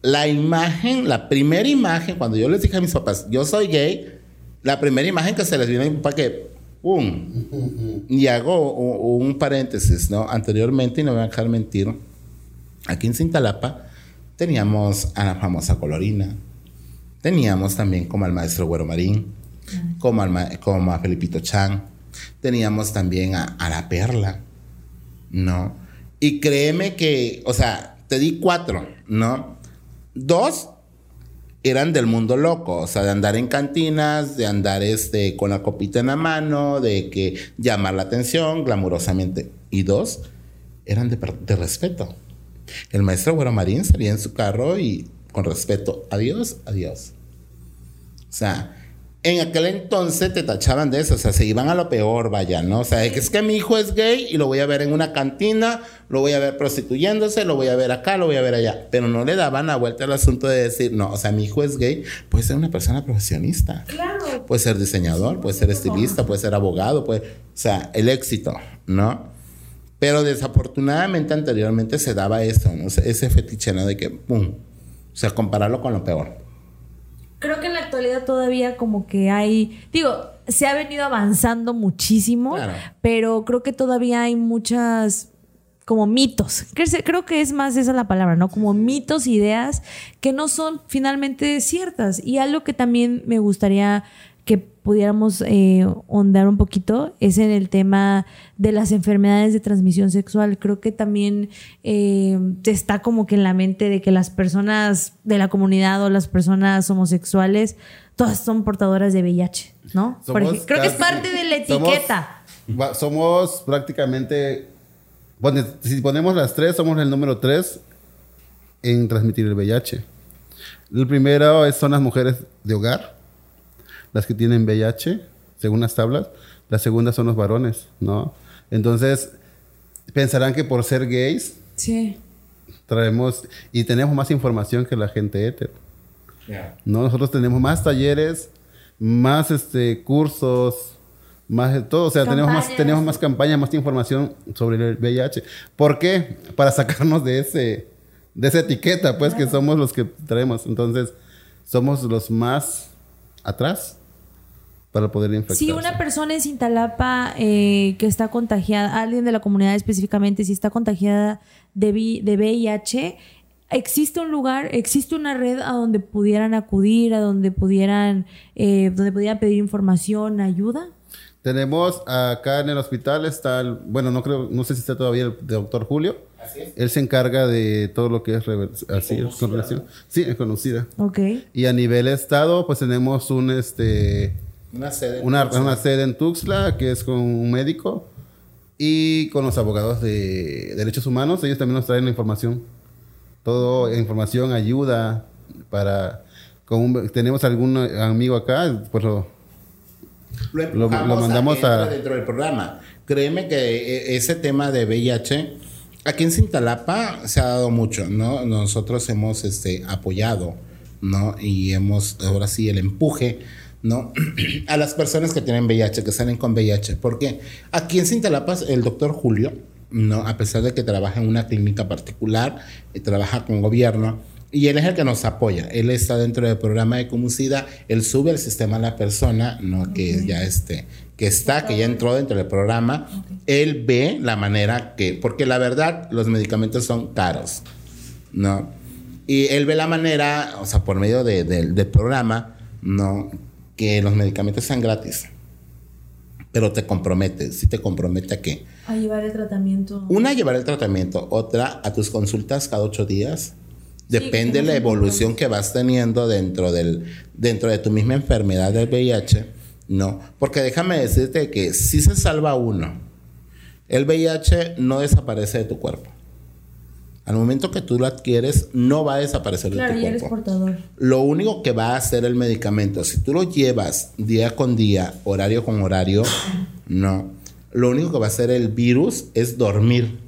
la imagen, la primera imagen, cuando yo les dije a mis papás, yo soy gay, la primera imagen que se les vino a mi papá que, ¡pum! Y hago un paréntesis, ¿no? Anteriormente, y no me voy a dejar mentir, aquí en Cintalapa teníamos a la famosa Colorina, teníamos también como al maestro Güero Marín, como, al como a Felipito Chan, teníamos también a, a la Perla, ¿no? Y créeme que, o sea, te di cuatro, ¿no? Dos eran del mundo loco, o sea, de andar en cantinas, de andar este, con la copita en la mano, de que llamar la atención glamurosamente. Y dos eran de, respeto. El maestro Güero Marín salía en su carro y con respeto, adiós, adiós. O sea, en aquel entonces te tachaban de eso, o sea, se iban a lo peor, vaya, ¿no? O sea, es que, mi hijo es gay y lo voy a ver en una cantina, lo voy a ver prostituyéndose, lo voy a ver acá, lo voy a ver allá. Pero no le daban la vuelta al asunto de decir, no, o sea, mi hijo es gay, puede ser una persona profesionista. Claro. Puede ser diseñador, puede ser estilista, puede ser abogado, puede, o sea, el éxito, ¿no? Pero desafortunadamente anteriormente se daba eso, ¿no? O sea, ese fetiche, ¿no? De que, ¡pum! O sea, compararlo con lo peor. Creo que actualidad todavía como que hay, digo, se ha venido avanzando muchísimo, Claro. pero creo que todavía hay muchas como mitos. Creo que es más esa la palabra, ¿no? Como mitos, ideas que no son finalmente ciertas. Y algo que también me gustaría que pudiéramos eh, ondar un poquito es en el tema de las enfermedades de transmisión sexual. Creo que también eh, está como que en la mente de que las personas de la comunidad o las personas homosexuales todas son portadoras de VIH, ¿no? Somos creo que es parte de la somos- etiqueta. va- Somos, prácticamente, bueno, si ponemos las tres, somos el número tres en transmitir el VIH. El primero es- son las mujeres de hogar, las que tienen VIH, según las tablas. La segunda son los varones, ¿no? Entonces, pensarán que por ser gays Sí. traemos y tenemos más información que la gente hetero. ¿no? Nosotros tenemos más talleres, más este, cursos, más de todo. O sea, tenemos más, tenemos más campañas, más información sobre el VIH. ¿Por qué? Para sacarnos de ese de esa etiqueta, pues, que somos los que traemos. Entonces, somos los más atrás para poder infectarse. Si una persona en Cintalapa eh, que está contagiada, alguien de la comunidad específicamente, si está contagiada de, vi- de VIH, ¿existe un lugar, existe una red a donde pudieran acudir, a donde pudieran, eh, donde pudieran pedir información, ayuda? Tenemos acá en el hospital está, el- bueno, no creo, no sé si está todavía el doctor Julio. Él se encarga de todo lo que es así, con relación. Sí, es conocida. Ok. Y a nivel estado, pues tenemos un este Una sede. una, una sede en Tuxtla que es con un médico y con los abogados de derechos humanos. Ellos también nos traen la información. Todo información, ayuda para con un- tenemos algún amigo acá, pues lo- lo, Lo- lo empujamos mandamos a, a- dentro del programa. Créeme que eh, ese tema de VIH aquí en Cintalapa se ha dado mucho, ¿no? Nosotros hemos este, apoyado, ¿no? Y hemos, ahora sí, el empuje, ¿no? a las personas que tienen VIH, que salen con VIH. Porque aquí en Cintalapa, el doctor Julio, ¿no? A pesar de que trabaja en una clínica particular, y trabaja con gobierno, y él es el que nos apoya. Él está dentro del programa de Comucida. Él sube el sistema a la persona, ¿no? Que ya este, que está, que ya entró dentro del programa. Él ve la manera que, porque la verdad, los medicamentos son caros, ¿no? Y él ve la manera, o sea, por medio de- de- del programa, ¿no? Que los medicamentos sean gratis. Pero te compromete, si te compromete a qué? A llevar el tratamiento. Una, llevar el tratamiento. Otra, a tus consultas cada ocho días. Depende no la evolución que vas teniendo dentro, del, dentro de tu misma enfermedad del VIH. No. Porque déjame decirte que si se salva uno, el VIH no desaparece de tu cuerpo. Al momento que tú lo adquieres, no va a desaparecer Claro, de tu ya eres cuerpo. portador. Lo único que va a hacer el medicamento, si tú lo llevas día con día, horario con horario, no. Lo único que va a hacer el virus es dormir.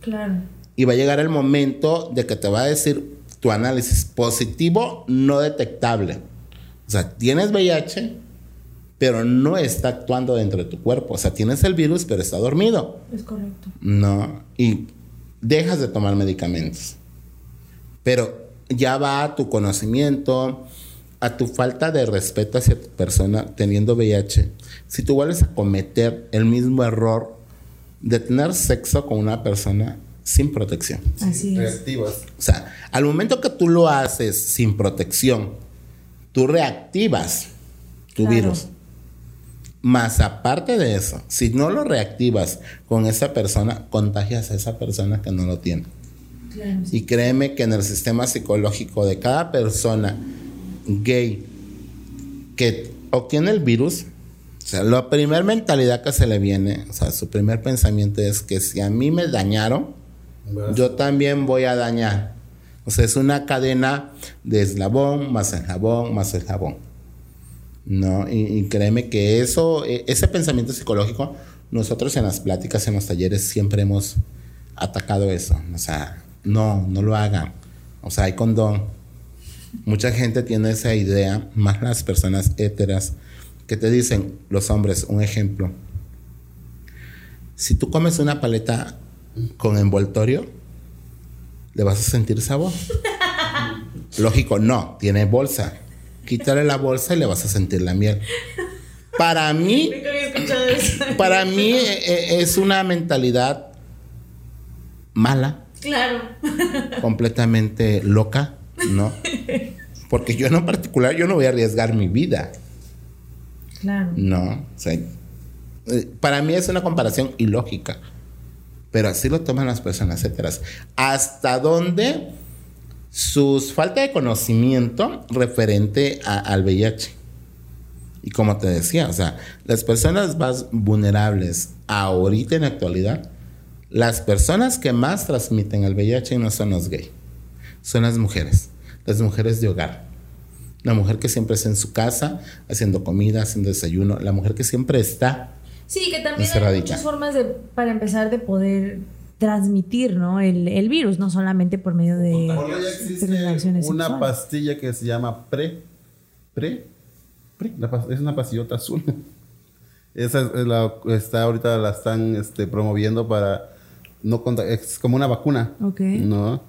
Claro. Y va a llegar el momento de que te va a decir tu análisis positivo no detectable. O sea, tienes VIH, pero no está actuando dentro de tu cuerpo. O sea, tienes el virus, pero está dormido. Es correcto. No, y dejas de tomar medicamentos. Pero ya va a tu conocimiento, a tu falta de respeto hacia tu persona teniendo VIH. Si tú vuelves a cometer el mismo error de tener sexo con una persona sin protección. Así es. Reactivas. O sea, al momento que tú lo haces sin protección, tú reactivas tu Claro. virus. Más aparte de eso, si no lo reactivas con esa persona, contagias a esa persona que no lo tiene. Claro. Y créeme que en el sistema psicológico de cada persona gay que obtiene el virus, o sea, la primera mentalidad que se le viene, o sea, su primer pensamiento es que si a mí me dañaron, yo también voy a dañar. O sea, es una cadena de eslabón, más eslabón, más eslabón. ¿No? Y, y créeme que eso, e- ese pensamiento psicológico, nosotros en las pláticas, en los talleres, siempre hemos atacado eso. O sea, no, no lo hagan. O sea, hay condón. Mucha gente tiene esa idea, más las personas héteras, que te dicen, los hombres, un ejemplo. Si tú comes una paleta con envoltorio, le vas a sentir sabor. Lógico, no, tiene bolsa. Quítale la bolsa y le vas a sentir la miel. Para mí, Nunca había escuchado eso. para mí eh, eh, es una mentalidad mala, Claro. completamente loca, ¿no? Porque yo en particular, yo no voy a arriesgar mi vida, Claro. ¿no? O sea, eh, para mí es una comparación ilógica, pero así lo toman las personas heteras. ¿Hasta dónde sus falta de conocimiento referente a- al VIH? Y como te decía, o sea, las personas más vulnerables ahorita en la actualidad, las personas que más transmiten el VIH no son los gays, son las mujeres, las mujeres de hogar. La mujer que siempre está en su casa, haciendo comida, haciendo desayuno, la mujer que siempre está. Sí, que también hay muchas formas de, para empezar, de poder transmitir, ¿no? El, el virus, no solamente por medio de Ahora ya de existe relaciones una sexuales. pastilla que se llama Pre. Pre. Pre. La es una pastillota azul. Esa es la, está ahorita la están este, promoviendo para no es como una vacuna. Ok. No.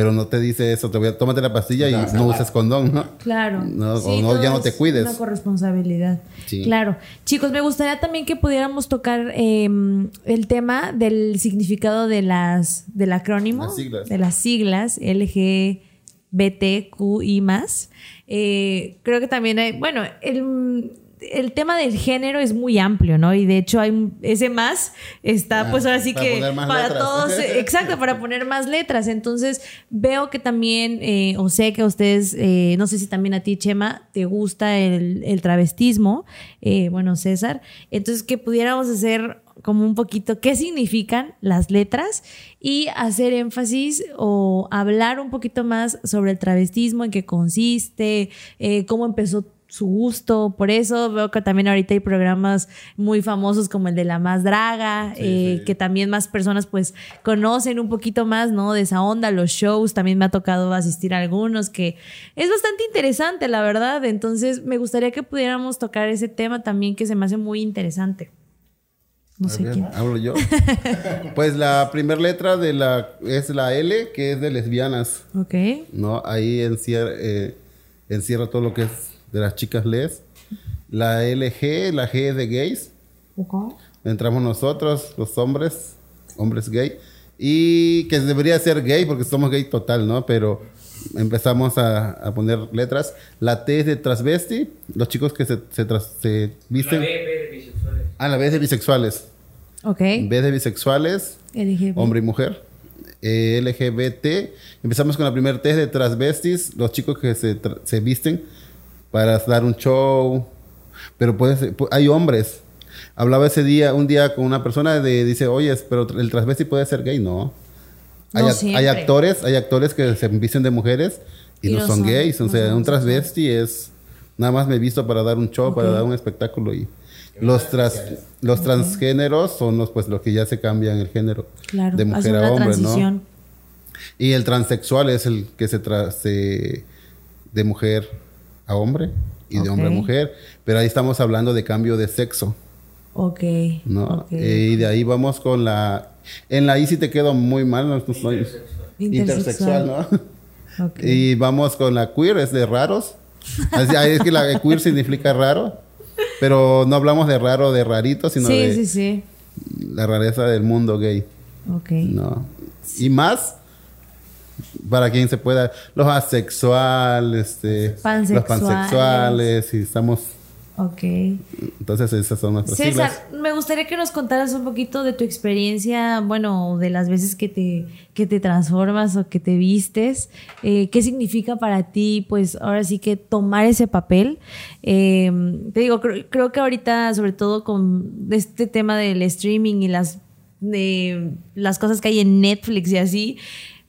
Pero no te dice eso, te voy a tómate la pastilla y no salvar. uses condón, ¿no? Claro. No, Sí, o no, ya no es te cuides. Una corresponsabilidad. Sí. Claro. Chicos, me gustaría también que pudiéramos tocar eh, el tema del significado de las del acrónimo, Las siglas. de las siglas LGBTQI más. Eh, creo que también hay, bueno, el, el tema del género es muy amplio, ¿no? Y de hecho hay ese más está, Ah, pues ahora sí para que para letras. todos, eh, exacto, para poner más letras. Entonces veo que también, eh, o sé que a ustedes, eh, no sé si también a ti, Chema, te gusta el, el travestismo, eh, bueno, César. Entonces que pudiéramos hacer como un poquito qué significan las letras y hacer énfasis o hablar un poquito más sobre el travestismo, en qué consiste, eh, cómo empezó su gusto por eso. Veo que también ahorita hay programas muy famosos como el de La Más Draga, eh, que también más personas pues conocen un poquito más, ¿no? De esa onda, los shows, también me ha tocado asistir a algunos, que es bastante interesante, la verdad. Entonces me gustaría que pudiéramos tocar ese tema también que se me hace muy interesante. No sé quién. Hablo yo. pues la primera letra de la es la L, que es de lesbianas. Ok. ¿no? Ahí encierra, eh, encierra todo lo que es de las chicas les. La LG, la G es de gays. Entramos nosotros, los hombres, hombres gay. Y que debería ser gay porque somos gay total, ¿no? Pero empezamos a, a poner letras. La T es de transvesti, los chicos que se, se, tras- se visten. La B, B de bisexuales. Ah, la B es de bisexuales. Ok. B de bisexuales, LGBT. hombre y mujer. Eh, LGBT. Empezamos con la primera T de transvestis, los chicos que se, se visten para dar un show. Pero puede ser- pu- hay hombres. Hablaba ese día, un día con una persona de, dice, oye, pero el transvesti puede ser gay, no. Hay, No ac- siempre. hay actores, hay actores que se visten de mujeres y, Y no no son, son- gays. O no sea, son un transvesti es nada más me he visto para dar un show, para Ok. dar un espectáculo y los tras, los transgéneros son los pues los que ya se cambian el género Claro. de mujer a hombre, transición. ¿no? Y el transexual es el que se tra se- de mujer a hombre y de hombre a mujer, pero ahí estamos hablando de cambio de sexo, Ok. ¿no? ok. Y de ahí vamos con la en la I sí te quedo muy mal, no, soy intersexual, ¿no? Ok. Y vamos con la queer, es de raros. Así- es que la queer significa raro, pero no hablamos de raro, de rarito, sino sí, de sí, sí. la rareza del mundo gay, Ok. ¿no? Y más para quien se pueda, los asexuales, este, los Pansexuales. pansexuales, y estamos, Ok. entonces esas son nuestras César, siglas. me gustaría que nos contaras un poquito de tu experiencia, bueno, de las veces que te, que te transformas o que te vistes. Eh, ¿Qué significa para ti, pues, ahora sí que tomar ese papel? Eh, te digo, creo, creo que ahorita, sobre todo con este tema del streaming y las, de las cosas que hay en Netflix y así,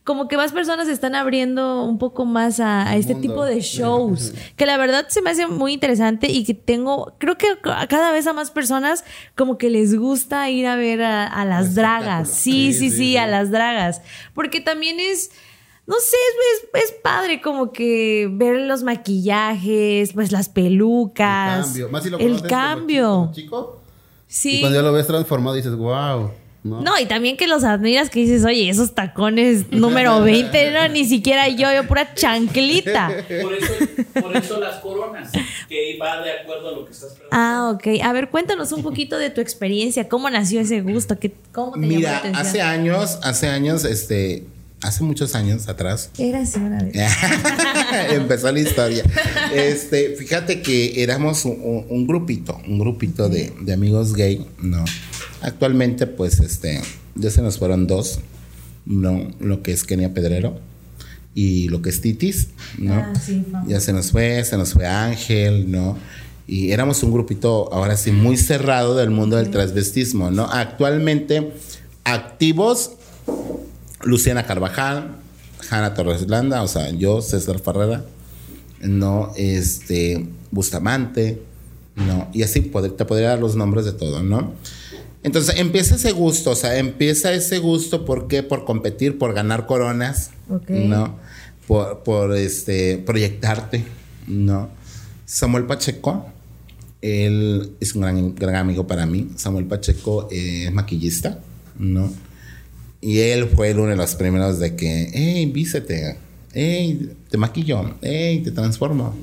como que más personas están abriendo un poco más a, a este mundo. tipo de shows, que la verdad se me hace muy interesante y que tengo, creo que a cada vez a más personas como que les gusta ir a ver a, a las dragas. Sí, sí, sí, Sí, sí, sí. a las dragas. Porque también es, no sé, es, es, padre como que ver los maquillajes, pues las pelucas. El cambio, más si lo el como cambio. chico, como chico, Sí. y cuando ya lo ves transformado dices, wow, ¿no? No, y también que los admiras que dices, oye, esos tacones número 20, no, ni siquiera yo, yo pura chanclita. Por eso, por eso las coronas, que va de acuerdo a lo que estás preguntando. Ah, ok. A ver, cuéntanos un poquito de tu experiencia. ¿Cómo nació ese gusto? ¿Qué, ¿Cómo te llamó la Mira, atención? hace años, hace años, este, hace muchos años atrás, Era así una vez. Empezó la historia. Este, fíjate que éramos un, un- un grupito, un grupito de, de amigos gay, ¿no? Actualmente, pues, este, ya se nos fueron dos, ¿no? Lo que es Kenia Pedrero y lo que es Titis, ¿no? Ah, sí, famoso. ya se nos fue, se nos fue Ángel, ¿no? Y éramos un grupito, ahora sí, muy cerrado del mundo del transvestismo, ¿no? Actualmente, activos, Luciana Carvajal, Hanna Torres Landa, o sea, yo, César Ferrera, no, este, Bustamante, no, y así te podría dar los nombres de todo, ¿no? Entonces empieza ese gusto, o sea, empieza ese gusto, ¿por qué? Por competir, por ganar coronas, Ok. ¿no? Por, por este, proyectarte, ¿no? Samuel Pacheco, él es un gran, gran amigo para mí. Samuel Pacheco eh, es maquillista, ¿no? Y él fue uno de los primeros de que, hey, vístete, hey, te maquillo, hey, te transformo.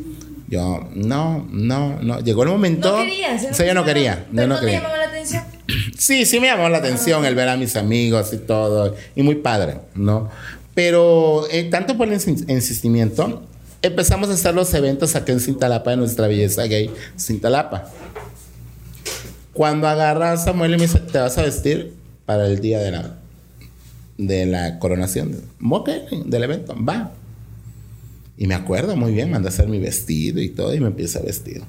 Yo, no, no, no. Llegó el momento. No querías. O sea, yo no quería. Yo no no te quería. llamaba la atención. Sí, sí me llamó la atención el ver a mis amigos y todo. Y muy padre, ¿no? Pero eh, tanto por el insi- insistimiento, empezamos a hacer los eventos aquí en Cintalapa, de nuestra belleza gay, Cintalapa. Cuando agarra a Samuel y me dice, ¿te vas a vestir para el día de la, de la coronación? Ok, del evento, va. Y me acuerdo muy bien, mandé a hacer mi vestido y todo, y me empiezo a vestir.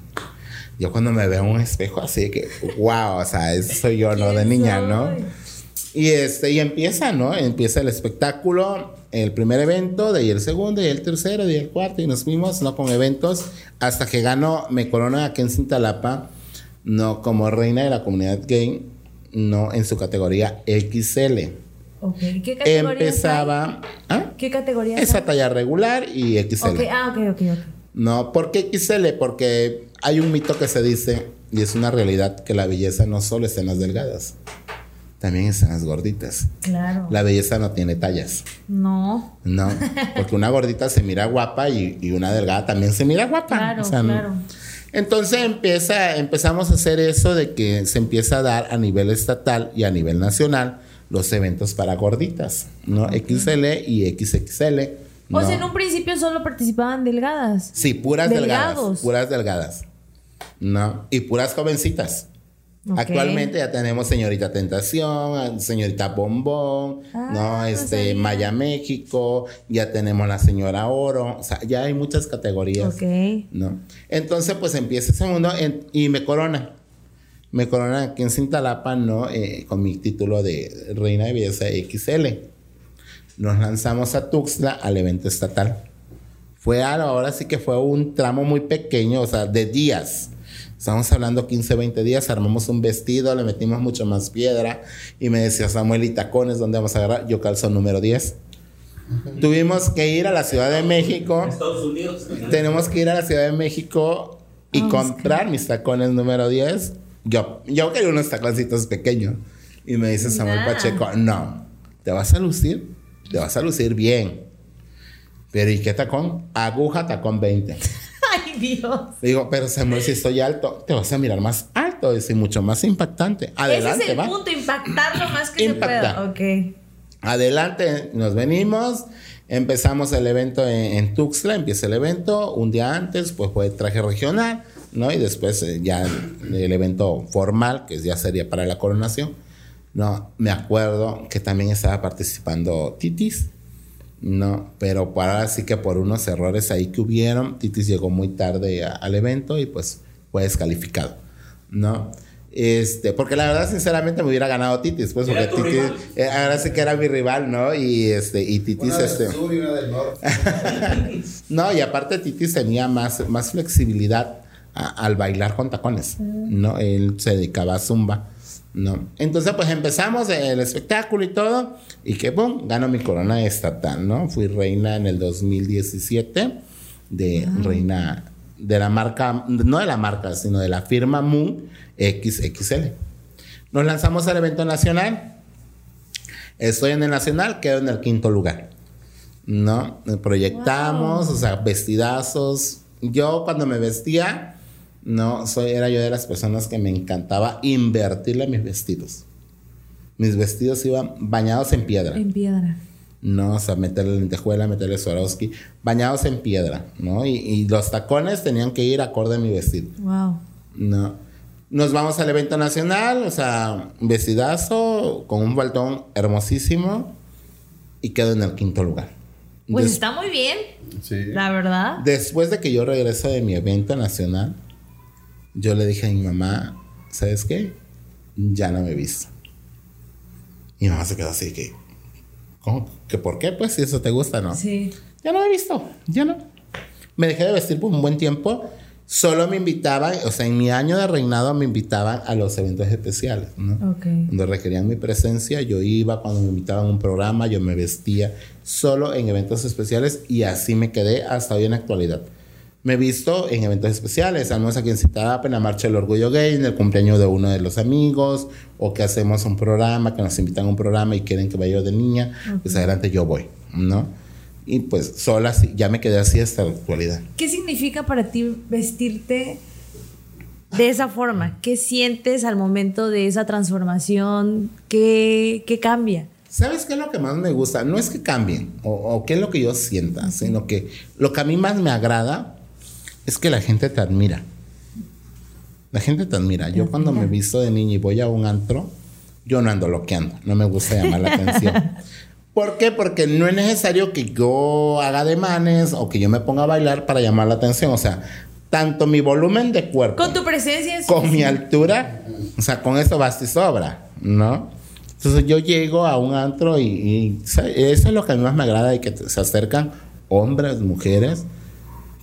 Yo cuando me veo en un espejo así que, wow, o sea, eso soy yo, ¿no? De ¿Quién niña, ¿no? Y este, y empieza, ¿no? Empieza el espectáculo, el primer evento, de ahí el segundo, y el tercero, y el cuarto, y nos fuimos, ¿no? Con eventos, hasta que ganó, me corona aquí en Cintalapa, ¿no? Como reina de la comunidad gay, ¿no? En su categoría XL. Ok. ¿Qué categoría Empezaba. ¿ah? ¿Qué categoría Esa talla regular y XL. Ok, ah, ok, ok, ok. No, ¿por qué XL? Porque hay un mito que se dice, y es una realidad, que la belleza no solo está en las delgadas, también está en las gorditas. Claro. La belleza no tiene tallas. No. No, porque una gordita se mira guapa y, y una delgada también se mira guapa. Claro, O sea, no- claro. Entonces empieza, empezamos a hacer eso de que se empieza a dar a nivel estatal y a nivel nacional los eventos para gorditas, ¿no? XL y XXL. O ¿no? sea, en un principio solo participaban delgadas. Sí, puras delgadas. Delgados. Puras delgadas. ¿No? Y puras jovencitas. Ok. Actualmente ya tenemos señorita Tentación, señorita Bombón, Ah, ¿no? no Este. Maya México, ya tenemos la señora Oro, o sea, ya hay muchas categorías. Ok. ¿no? Entonces, pues empieza ese mundo en- y me corona. Me corona aquí en Cintalapa, ¿no? Eh, con mi título de Reina de Belleza XL. Nos lanzamos a Tuxtla al evento estatal. Fue a- ahora sí que fue un tramo muy pequeño, o sea, de días. Estamos hablando 15, 20 días, armamos un vestido, le metimos mucho más piedra y me decía Samuel y tacones, ¿dónde vamos a agarrar? Yo calzo número 10. Tuvimos que ir a la Ciudad de México. Estados Unidos. Tenemos que ir a la Ciudad de México y Ah, comprar mis tacones número 10. Yo, yo quería unos taconcitos pequeños. Y me dice Samuel Nah. Pacheco, no, te vas a lucir, te vas a lucir bien. Pero ¿y qué tacón? Aguja tacón 20. Ay, Dios. Digo, pero Samuel, si estoy alto, te vas a mirar más alto, decir, mucho más impactante. Adelante, Ese es el va. punto, impactar lo más que se pueda. Ok. Adelante, nos venimos. Empezamos el evento en, en Tuxtla, empieza el evento. Un día antes, pues fue traje regional, ¿no? Y después eh, ya el, el evento formal, que ya sería para la coronación. No, me acuerdo que también estaba participando Titis, ¿no? Pero para sí que por unos errores ahí que hubieron, Titis llegó muy tarde a- al evento y pues fue descalificado, ¿no? Este, porque la verdad, sinceramente, me hubiera ganado Titis, pues, porque Titis, rival. eh, ahora sí que era mi rival, ¿no? Y este, y Titis, Una del este. sur y una del norte. No, y aparte Titis tenía más, más flexibilidad a- al bailar con tacones, ¿no? Él se dedicaba a zumba, ¿no? Entonces, pues empezamos el espectáculo y todo, y que, boom, gano mi corona estatal, ¿no? Fui reina en el 2017 de reina de la marca, no de la marca, sino de la firma Moon XXL. Nos lanzamos al evento nacional. Estoy en el nacional, quedo en el quinto lugar. ¿no? Proyectamos, o sea, vestidazos. Yo cuando me vestía, no, soy, era yo de las personas que me encantaba invertirle a mis vestidos. Mis vestidos iban bañados en piedra. En piedra. No, o sea, meterle lentejuela, meterle Swarovski, bañados en piedra, ¿no? Y, y los tacones tenían que ir acorde a mi vestido. Wow. No. Nos vamos al evento nacional, o sea, vestidazo, con un baltón hermosísimo y quedo en el quinto lugar. Pues Des- está muy bien, Sí. la verdad. Después de que yo regreso de mi evento nacional, yo le dije a mi mamá, ¿sabes qué? Ya no me visto. Y mi mamá se quedó así que, ¿cómo? ¿Que por qué? Pues si eso te gusta, ¿no? Sí. Ya no me he visto, ya no. Me dejé de vestir por un buen tiempo. Solo me invitaban, o sea, en mi año de reinado me invitaban a los eventos especiales, ¿no? Ok. Donde requerían mi presencia, yo iba, cuando me invitaban a un programa, yo me vestía solo en eventos especiales y así me quedé hasta hoy en la actualidad. Me he visto en eventos especiales, al menos aquí en Ciudad en la Marcha del Orgullo Gay, en el cumpleaños de uno de los amigos, o que hacemos un programa, que nos invitan a un programa y quieren que vaya yo de niña, pues adelante yo voy, ¿no? Y pues sola, ya me quedé así hasta la actualidad. ¿Qué significa para ti vestirte de esa forma? ¿Qué sientes al momento de esa transformación? ¿Qué, qué cambia? ¿Sabes qué es lo que más me gusta? No es que cambien o, o qué es lo que yo sienta, sino que lo que a mí más me agrada es que la gente te admira. La gente te admira. Yo cuando me visto de niña y voy a un antro, yo no ando loqueando, no me gusta llamar la atención. ¿Por qué? Porque no es necesario que yo haga demanes o que yo me ponga a bailar para llamar la atención. O sea, tanto mi volumen de cuerpo Con tu presencia es... con mi altura, o sea, con eso basta y sobra, ¿no? Entonces yo llego a un antro y, eso es lo que a mí más me agrada de que se acercan hombres, mujeres.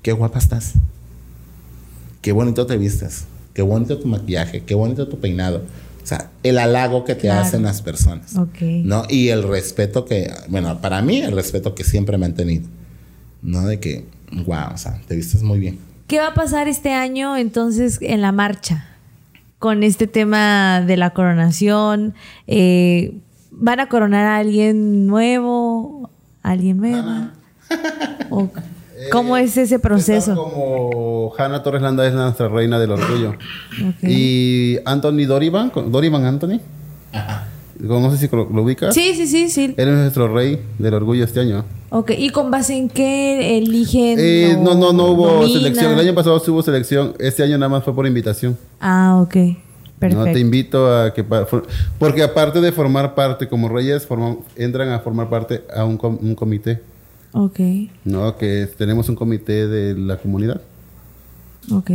Qué guapa estás. Qué bonito te vistes. Qué bonito tu maquillaje. Qué bonito tu peinado. O sea, el halago que te Claro. hacen las personas. Ok. ¿no? Y el respeto que, bueno, para mí el respeto que siempre me han tenido. ¿No? De que, wow, o sea, te vistes muy bien. ¿Qué va a pasar este año entonces en la marcha? Con este tema de la coronación. Eh, ¿Van a coronar a alguien nuevo? ¿Alguien nueva? ¿O ¿Cómo es ese proceso? como Hannah Torres Landa es nuestra reina del orgullo. Y Anthony Dorivan, Dorivan Anthony. No sé si lo, lo ubicas. Sí, sí, sí, sí. Él es nuestro rey del orgullo este año. Ok, ¿y con base en qué eligen? Eh, no, no, no hubo selección. El año pasado sí hubo selección. Este año nada más fue por invitación. Ah, ok. Perfecto. No te invito a que porque aparte de formar parte como reyes forman- entran a formar parte a un, com- un comité, Ok, no que tenemos un comité de la comunidad. ok.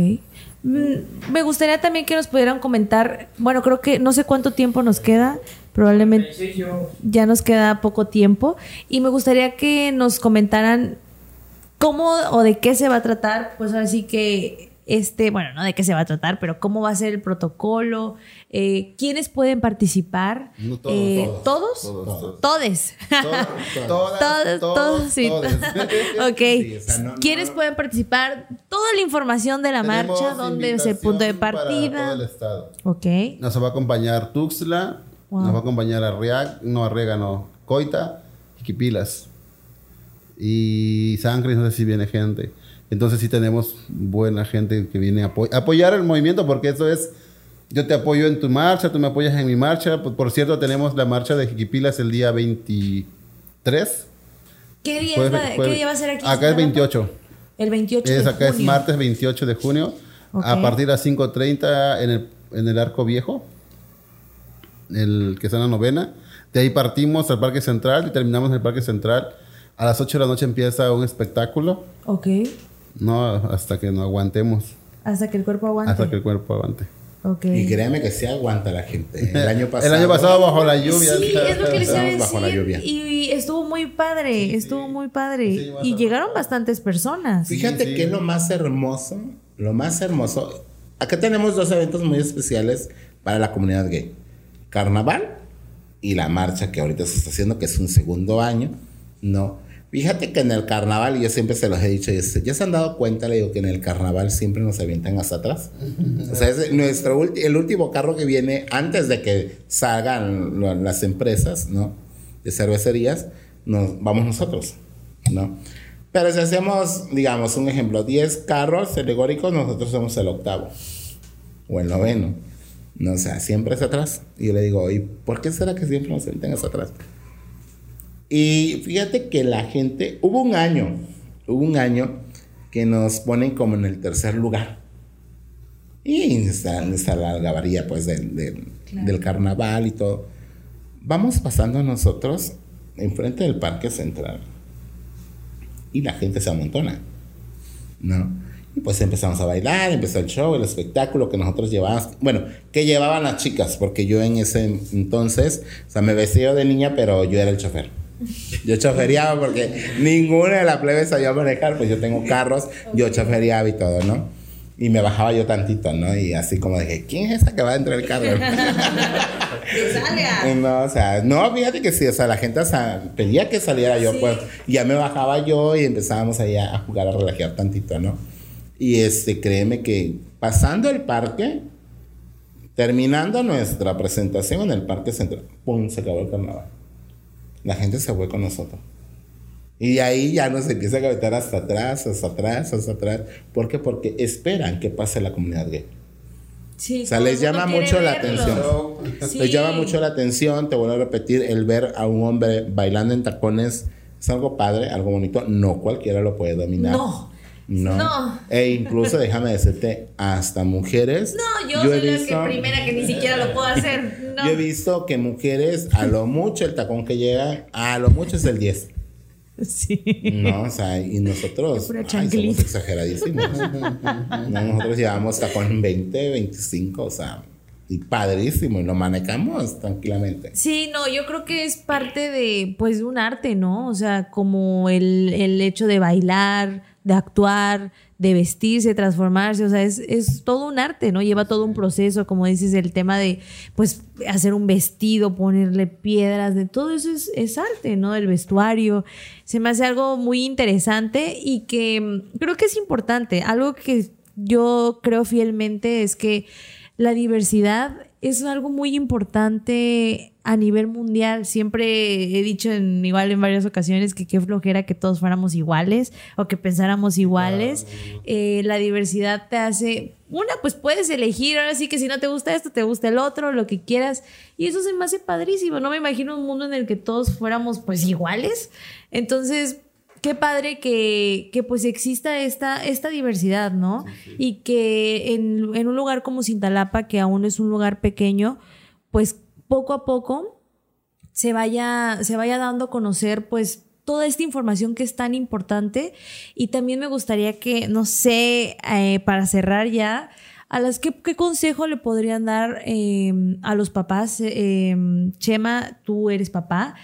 Mm, Me gustaría también que nos pudieran comentar, bueno, creo que no sé cuánto tiempo nos queda, probablemente Sí, ya nos queda poco tiempo y me gustaría que nos comentaran cómo o de qué se va a tratar, pues así que este, bueno, no de qué se va a tratar, pero cómo va a ser el protocolo, eh, quiénes pueden participar, No, todos, Eh, todos, todos, todos, todes, Todas, todos, todos, sí. ok. Sí, o sea, no- ¿Quiénes no- pueden participar? Toda la información de la marcha, dónde es el punto de invitación para todo el partida. estado. Ok. Nos va a acompañar Tuxtla, Wow. nos va a acompañar Arriaga, no Arriaga, no, Coita, Jiquipilas. Y Sangre, no sé si viene gente. Entonces sí tenemos buena gente que viene a apo- apoyar el movimiento porque eso es, yo te apoyo en tu marcha, tú me apoyas en mi marcha. Por, por cierto, tenemos la marcha de Jiquipilas el día 23. ¿Qué día, Jueves- va, ¿qué jueves- día va a ser aquí? Acá es 28. El 28 Es, de acá es martes 28 de junio. A partir de las 5.30 en el, en el Arco Viejo, el que está en la novena. De ahí partimos al Parque Central y terminamos en el Parque Central. A las 8 de la noche empieza un espectáculo, Ok. ¿No? Hasta que no aguantemos, Hasta que el cuerpo aguante. hasta que el cuerpo aguante. Ok. Y créeme que sí aguanta la gente. El año pasado. El año pasado bajo la lluvia. Sí, es lo que les bajo la decir. lluvia. Y estuvo muy padre, estuvo muy padre. Sí, y llegaron bastantes personas. Fíjate Sí, que es lo más hermoso, lo más hermoso. Acá tenemos dos eventos muy especiales para la comunidad gay. Carnaval y la marcha que ahorita se está haciendo, que es un segundo año. No. Fíjate que en el carnaval, y yo siempre se los he dicho, es- ya se han dado cuenta, le digo que en el carnaval siempre nos avientan hasta atrás. O sea, es nuestro el último carro que viene antes de que salgan las empresas, ¿no? De cervecerías, nos, vamos nosotros, ¿no? Pero si hacemos, digamos, un ejemplo, 10 carros alegóricos, nosotros somos el octavo o el noveno. No, o sea, siempre es atrás. Y yo le digo, ¿y por qué será que siempre nos sienten hasta atrás? Y fíjate que la gente, hubo un año, hubo un año que nos ponen como en el tercer lugar. Y está, está la pues del, del, del carnaval y todo. Vamos pasando nosotros enfrente del parque central. Y la gente se amontona. ¿No? Y pues empezamos a bailar, empezó el show, el espectáculo que nosotros llevábamos. Bueno, que llevaban las chicas, porque yo en ese entonces, o sea, me vestía de niña, pero yo era el chofer. Yo chofereaba porque ninguna de la plebe sabía manejar, pues yo tengo carros, yo chofereaba y todo, ¿no? Y me bajaba yo tantito, ¿no? Y así como dije, ¿quién es esa que va dentro del carro? No, o sea, no, fíjate que sí, o sea, la gente o sea, pedía que saliera yo, pues, y ya me bajaba yo y empezábamos ahí a, a jugar, a relajar tantito, ¿no? Y este, créeme que pasando el parque, terminando nuestra presentación en el parque central, ¡pum! se acabó el carnaval. La gente se fue con nosotros. Y ahí ya nos empieza a cabetar hasta atrás, hasta atrás, hasta atrás. ¿Por qué? Porque esperan que pase la comunidad gay. Sí, O sea, les llama mucho la atención. Sí. Les llama mucho la atención, te vuelvo a repetir, el ver a un hombre bailando en tacones es algo padre, algo bonito. No cualquiera lo puede dominar. No. No. No. E incluso, déjame decirte, hasta mujeres. No, yo, soy la visto- que primera que ni siquiera lo puedo hacer. No. Yo he visto que mujeres, a lo mucho el tacón que llega, a lo mucho es el 10. Sí. No, o sea, y nosotros Pura ay, somos exageradísimos. No, nosotros llevamos tacón 20, 25, o sea, y padrísimo y lo manejamos tranquilamente. Sí, no, yo creo que es parte de, pues, de un arte, ¿no? O sea, como el, el hecho de bailar, de actuar, de vestirse, transformarse, o sea, es, es, todo un arte, ¿no? Lleva todo un proceso, como dices, el tema de, pues, hacer un vestido, ponerle piedras, de todo eso es, es arte, ¿no? El vestuario. Se me hace algo muy interesante y que mm, creo que es importante. Algo que yo creo fielmente es que la diversidad es algo muy importante a nivel mundial. Siempre he dicho en, igual en varias ocasiones que qué flojera que todos fuéramos iguales o que pensáramos iguales. Eh, la diversidad te hace, una, pues puedes elegir, ahora sí que si no te gusta esto, te gusta el otro, lo que quieras. Y eso se me hace padrísimo. No me imagino un mundo en el que todos fuéramos pues iguales. Entonces, qué padre que, que, pues exista esta, esta diversidad, ¿no? Y que en, en, un lugar como Cintalapa, que aún es un lugar pequeño, pues poco a poco se vaya, se vaya dando a conocer, pues toda esta información que es tan importante. Y también me gustaría que, no sé, eh, para cerrar ya, a las ¿qué, qué consejo le podrían dar eh, a los papás? Eh, Chema, tú eres papá.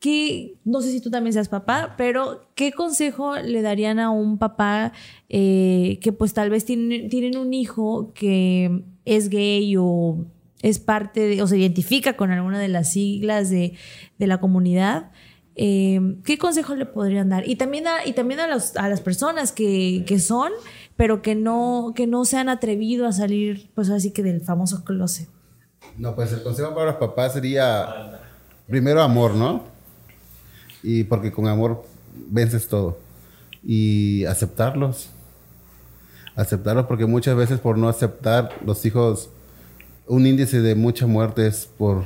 ¿Qué, no sé si tú también seas papá, pero ¿qué consejo le darían a un papá eh, que pues tal vez tienen, tienen un hijo que es gay o es parte o se identifica con alguna de las siglas de, de la comunidad? Eh, ¿Qué consejo le podrían dar? Y también a, y también a, los, a las personas que, que, son, pero que no, que no se han atrevido a salir, pues así que del famoso closet. No, pues el consejo para los papás sería primero amor, ¿no? Y porque con amor vences todo. Y aceptarlos. Aceptarlos porque muchas veces por no aceptar los hijos, un índice de muchas muertes por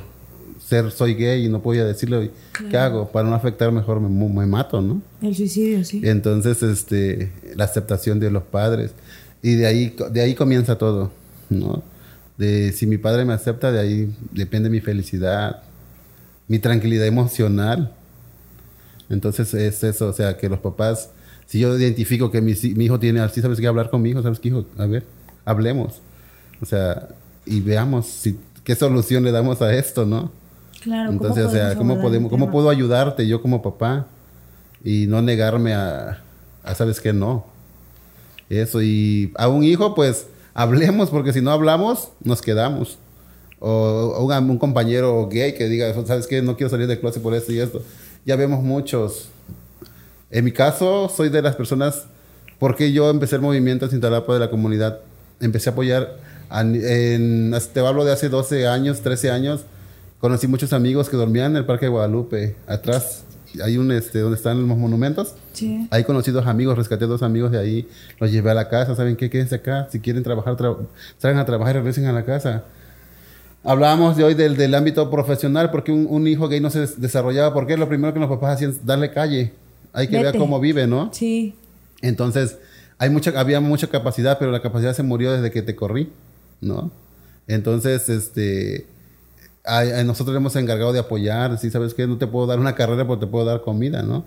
ser soy gay y no podía decirlo, claro. ¿qué hago? Para no afectar mejor me, me, mato, ¿no? El suicidio, sí. Entonces, este, la aceptación de los padres. Y de ahí, de ahí comienza todo, ¿no? De si mi padre me acepta, de ahí depende mi felicidad, mi tranquilidad emocional. Entonces es eso, o sea, que los papás, si yo identifico que mi, mi hijo tiene así, ¿sabes qué? Hablar con mi hijo, ¿sabes qué, hijo? A ver, hablemos. O sea, y veamos si, qué solución le damos a esto, ¿no? Claro. Entonces, o sea, ¿cómo, podemos, ¿cómo puedo ayudarte yo como papá? Y no negarme a, a, ¿sabes qué? No. Eso, y a un hijo, pues, hablemos, porque si no hablamos, nos quedamos. O, o un, un, compañero gay que diga, ¿sabes qué? No quiero salir de clase por esto y esto ya vemos muchos. En mi caso, soy de las personas, porque yo empecé el movimiento sin talapa de la comunidad, empecé a apoyar, en, te hablo de hace 12 años, 13 años, conocí muchos amigos que dormían en el Parque de Guadalupe, atrás hay un, este, donde están los monumentos. Sí. Ahí conocí dos amigos, rescaté dos amigos de ahí, los llevé a la casa, ¿saben qué? Quédense acá, si quieren trabajar, tra salgan a trabajar y regresen a la casa. Hablábamos de hoy del, del ámbito profesional, porque un, un, hijo gay no se desarrollaba, porque lo primero que los papás hacían es darle calle. Hay que Vete. ver cómo vive, ¿no? Sí. Entonces, hay mucha, había mucha capacidad, pero la capacidad se murió desde que te corrí, ¿no? Entonces, este, a, a nosotros hemos encargado de apoyar, si sabes que no te puedo dar una carrera, pero te puedo dar comida, ¿no?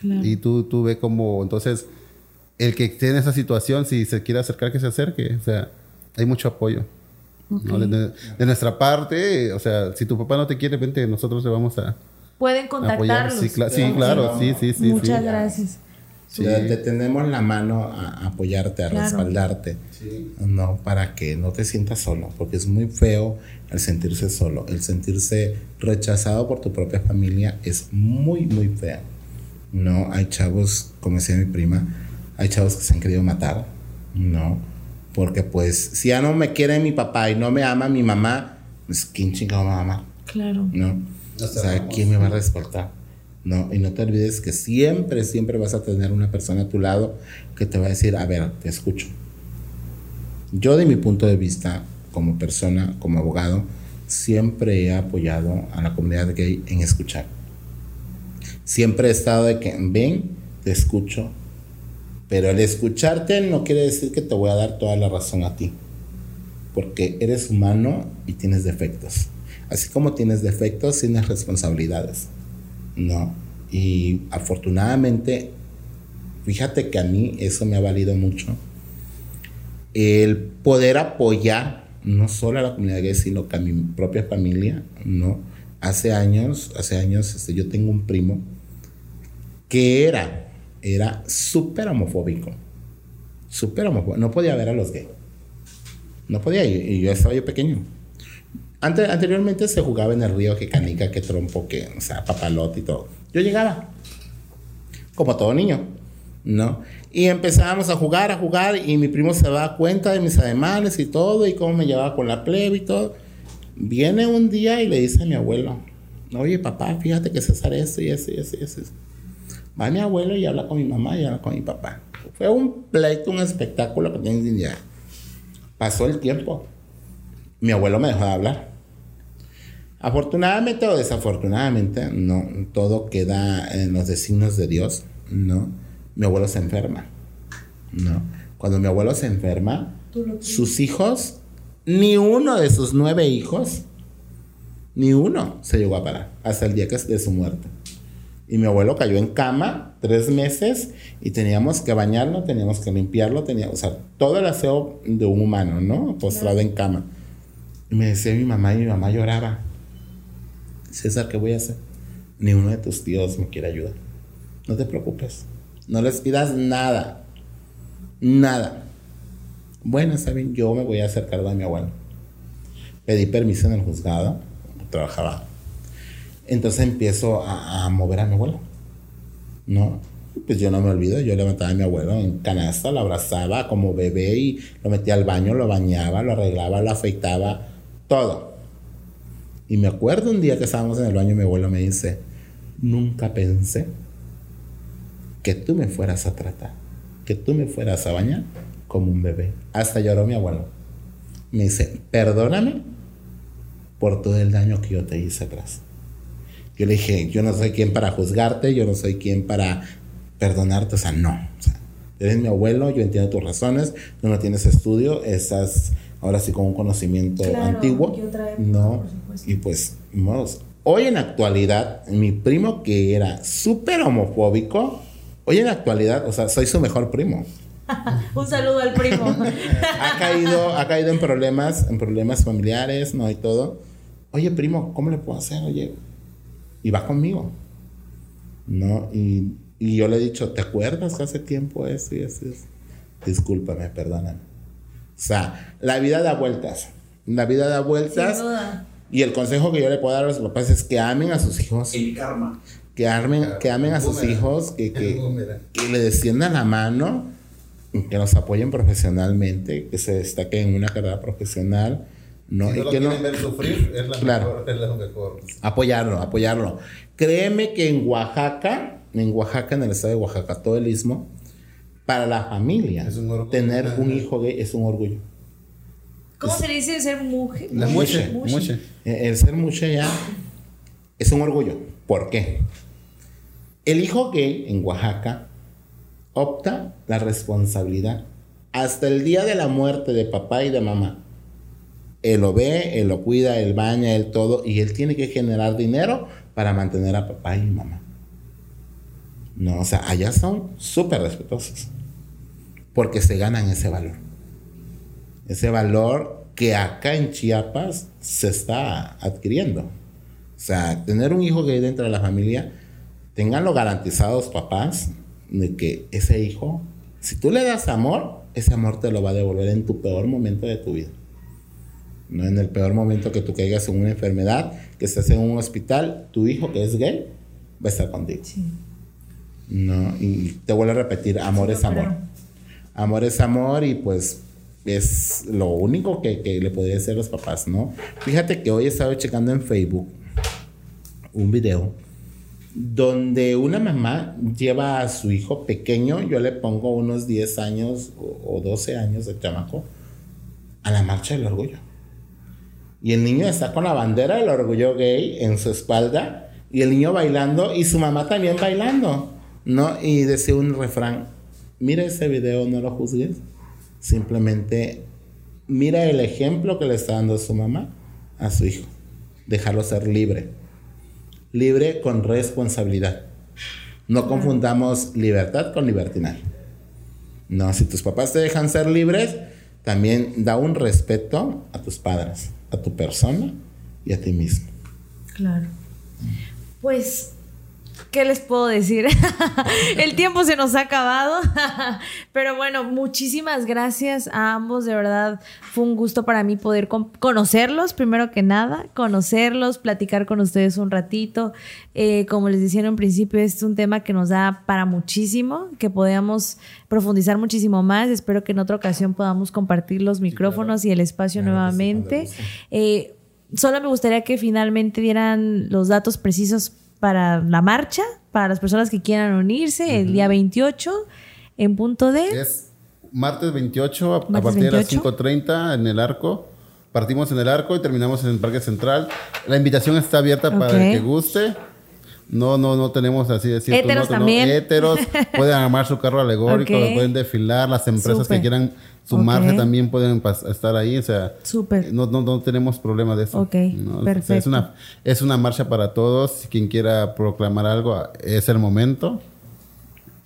Claro. Y tú, tú ves como, entonces, el que esté en esa situación, si se quiere acercar, que se acerque, o sea, hay mucho apoyo. Okay. ¿no? de, de, nuestra parte, o sea, si tu papá no te quiere, vente, nosotros le vamos a. Pueden contactarlos. Sí, cl sí, claro, sí, sí, sí. Muchas sí. gracias. Sí. Te tenemos la mano a apoyarte, a claro. respaldarte, no para que no te sientas solo, porque es muy feo el sentirse solo, el sentirse rechazado por tu propia familia es muy, muy feo. No, hay chavos, como decía mi prima, hay chavos que se han querido matar, no, porque pues si ya no me quiere mi papá y no me ama mi mamá, pues ¿quién chingado me va a amar? Claro. ¿No? O sea, ¿quién me va a respaldar? No, y no te olvides que siempre, siempre vas a tener una persona a tu lado que te va a decir, a ver, te escucho. Yo de mi punto de vista, como persona, como abogado, siempre he apoyado a la comunidad gay en escuchar. Siempre he estado de que, ven, te escucho, pero el escucharte no quiere decir que te voy a dar toda la razón a ti, porque eres humano y tienes defectos. Así como tienes defectos, tienes responsabilidades. No. Y afortunadamente, fíjate que a mí eso me ha valido mucho. El poder apoyar no solo a la comunidad gay, sino que a mi propia familia, ¿no? Hace años, hace años, este, yo tengo un primo que era, era súper homofóbico. Súper homofóbico. No podía ver a los gays. No podía, y, yo estaba yo pequeño. Ante- anteriormente se jugaba en el río que canica, que trompo, que, o sea, papalote y todo. Yo llegaba, como todo niño, ¿no? Y empezábamos a jugar, a jugar, y mi primo se daba cuenta de mis ademanes y todo, y cómo me llevaba con la plebe y todo. Viene un día y le dice a mi abuelo, oye papá, fíjate que César esto y eso y eso y eso. Va mi abuelo y habla con mi mamá y habla con mi papá. Fue un pleito, un espectáculo que tienen idea. Pasó el tiempo. Mi abuelo me dejó de hablar. Afortunadamente o desafortunadamente, no, todo queda en los designios de Dios, ¿no? Mi abuelo se enferma, ¿no? Cuando mi abuelo se enferma, sus hijos, ni uno de sus nueve hijos, ni uno se llegó a parar hasta el día que de su muerte. Y mi abuelo cayó en cama tres meses y teníamos que bañarlo, teníamos que limpiarlo, teníamos, o sea, todo el aseo de un humano, ¿no? Postrado en cama. Y me decía mi mamá y mi mamá lloraba. César, ¿qué voy a hacer? Ni uno de tus tíos me quiere ayudar. No te preocupes. No les pidas nada. Nada. Bueno, está bien, yo me voy a hacer cargo de mi abuelo. Pedí permiso en el juzgado, trabajaba. Entonces empiezo a, mover a mi abuelo. ¿No? Pues yo no me olvido, yo levantaba a mi abuelo en canasta, lo abrazaba como bebé y lo metía al baño, lo bañaba, lo arreglaba, lo afeitaba, todo. Y me acuerdo un día que estábamos en el baño, mi abuelo me dice, nunca pensé que tú me fueras a tratar, que tú me fueras a bañar como un bebé. Hasta lloró mi abuelo. Me dice, perdóname por todo el daño que yo te hice atrás. Yo le dije, yo no soy quien para juzgarte, yo no soy quien para perdonarte, o sea, no. O sea, eres mi abuelo, yo entiendo tus razones, tú no tienes estudio, estás ahora sí con un conocimiento Claro, antiguo. y otra época, no, y pues, modos. hoy en la actualidad, mi primo que era súper homofóbico, hoy en la actualidad, o sea, soy su mejor primo. Un saludo al primo. ha caído, ha caído en problemas, en problemas familiares, ¿no? Y todo. Oye, primo, ¿cómo le puedo hacer? Oye, y va conmigo. ¿No? Y, y yo le he dicho, ¿te acuerdas que hace tiempo eso y eso? y eso?" Discúlpame, perdóname. O sea, la vida da vueltas. La vida da vueltas. Sin duda. Y el consejo que yo le puedo dar a los papás es que amen a sus hijos. El karma. Que amen, que amen a sus hijos, que, que, que le desciendan la mano, que nos apoyen profesionalmente, que se destaquen en una carrera profesional, ¿no? Si y no lo que no ver sufrir, es la Claro. mejor, es lo mejor. apoyarlo, apoyarlo. Créeme que en Oaxaca, en Oaxaca, en el estado de Oaxaca, todo el istmo, para la familia, Es un orgullo. tener un hijo gay es un orgullo. ¿Cómo se dice ser mujer? La muche, Muche. muche. Eh, El ser mucho ya es un orgullo. ¿Por qué? El hijo gay en Oaxaca opta la responsabilidad hasta el día de la muerte de papá y de mamá. Él lo ve, él lo cuida, él baña, él todo, y él tiene que generar dinero para mantener a papá y mamá. No, o sea, allá son súper respetuosos. Porque se ganan ese valor. Ese valor que acá en Chiapas se está adquiriendo. O sea, tener un hijo gay dentro de la familia, tenganlo garantizados papás, de que ese hijo, si tú le das amor, ese amor te lo va a devolver en tu peor momento de tu vida. No en el peor momento que tú caigas en una enfermedad, que estés en un hospital, tu hijo que es gay va a estar contigo. Sí. No, y te vuelvo a repetir, amor es amor. Pero- Amor es amor y pues es lo único que, que le podría decir a los papás, ¿no? Fíjate que hoy estaba checando en Facebook un video donde una mamá lleva a su hijo pequeño, yo le pongo unos 10 años o, o 12 años de chamaco, a la marcha del orgullo. Y el niño está con la bandera del orgullo gay en su espalda y el niño bailando y su mamá también bailando, ¿no? Y decía un refrán, mira ese video, no lo juzgues, simplemente mira el ejemplo que le está dando su mamá a su hijo, dejarlo ser libre, libre con responsabilidad. No confundamos libertad con libertinaje. No, si tus papás te dejan ser libres, también da un respeto a tus padres, a tu persona y a ti mismo. Claro. Pues ¿Qué les puedo decir? el tiempo se nos ha acabado. Pero bueno, muchísimas gracias a ambos. De verdad, fue un gusto para mí poder conocerlos, primero que nada, conocerlos, platicar con ustedes un ratito. Eh, como les decía en un principio, este es un tema que nos da para muchísimo, que podamos profundizar muchísimo más. Espero que en otra ocasión podamos compartir los micrófonos y el espacio nuevamente. Eh, solo me gustaría que finalmente dieran los datos precisos para la marcha, para las personas que quieran unirse el día 28 en punto de... Es martes 28 a, partir de las 5.30 en el arco. Partimos en el arco y terminamos en el Parque Central. La invitación está abierta para el que guste. No, no, no tenemos así decir. Héteros también. Héteros pueden armar su carro alegórico, pueden desfilar. Las empresas que quieran sumarse también pueden estar ahí. O sea, No, no, no, tenemos problema de eso. Ok, perfecto. es, una, es una marcha para todos. Quien quiera proclamar algo, es el momento.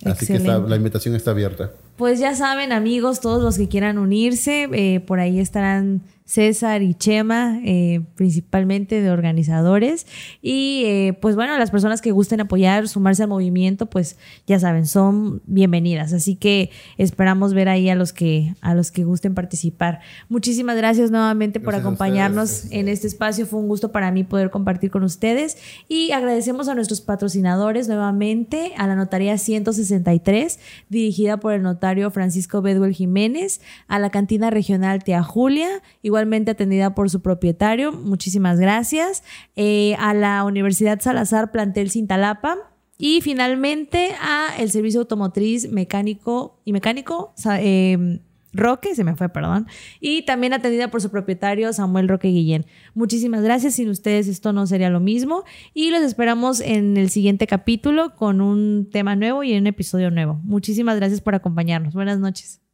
Así que la invitación está abierta. Pues ya saben, amigos, todos los que quieran unirse, eh, por ahí estarán César y Chema, eh, principalmente de organizadores. Y eh, pues bueno, las personas que gusten apoyar, sumarse al movimiento, pues ya saben, son bienvenidas. Así que esperamos ver ahí a los que, a los que gusten participar. Muchísimas gracias nuevamente por acompañarnos en este espacio. Fue un gusto para mí poder compartir con ustedes. Y agradecemos a nuestros patrocinadores nuevamente, a la Notaría 163, dirigida por el notario Francisco Bedwell Jiménez, a la Cantina Regional Tea Julia, igual atendida por su propietario. Muchísimas gracias. Eh, a la Universidad Salazar Plantel Cintalapa. Y finalmente a el Servicio Automotriz Mecánico y Mecánico em, Roque, se me fue, perdón. Y también atendida por su propietario Samuel Roque Guillén. Muchísimas gracias. Sin ustedes esto no sería lo mismo. Y los esperamos en el siguiente capítulo con un tema nuevo y un episodio nuevo. Muchísimas gracias por acompañarnos. Buenas noches.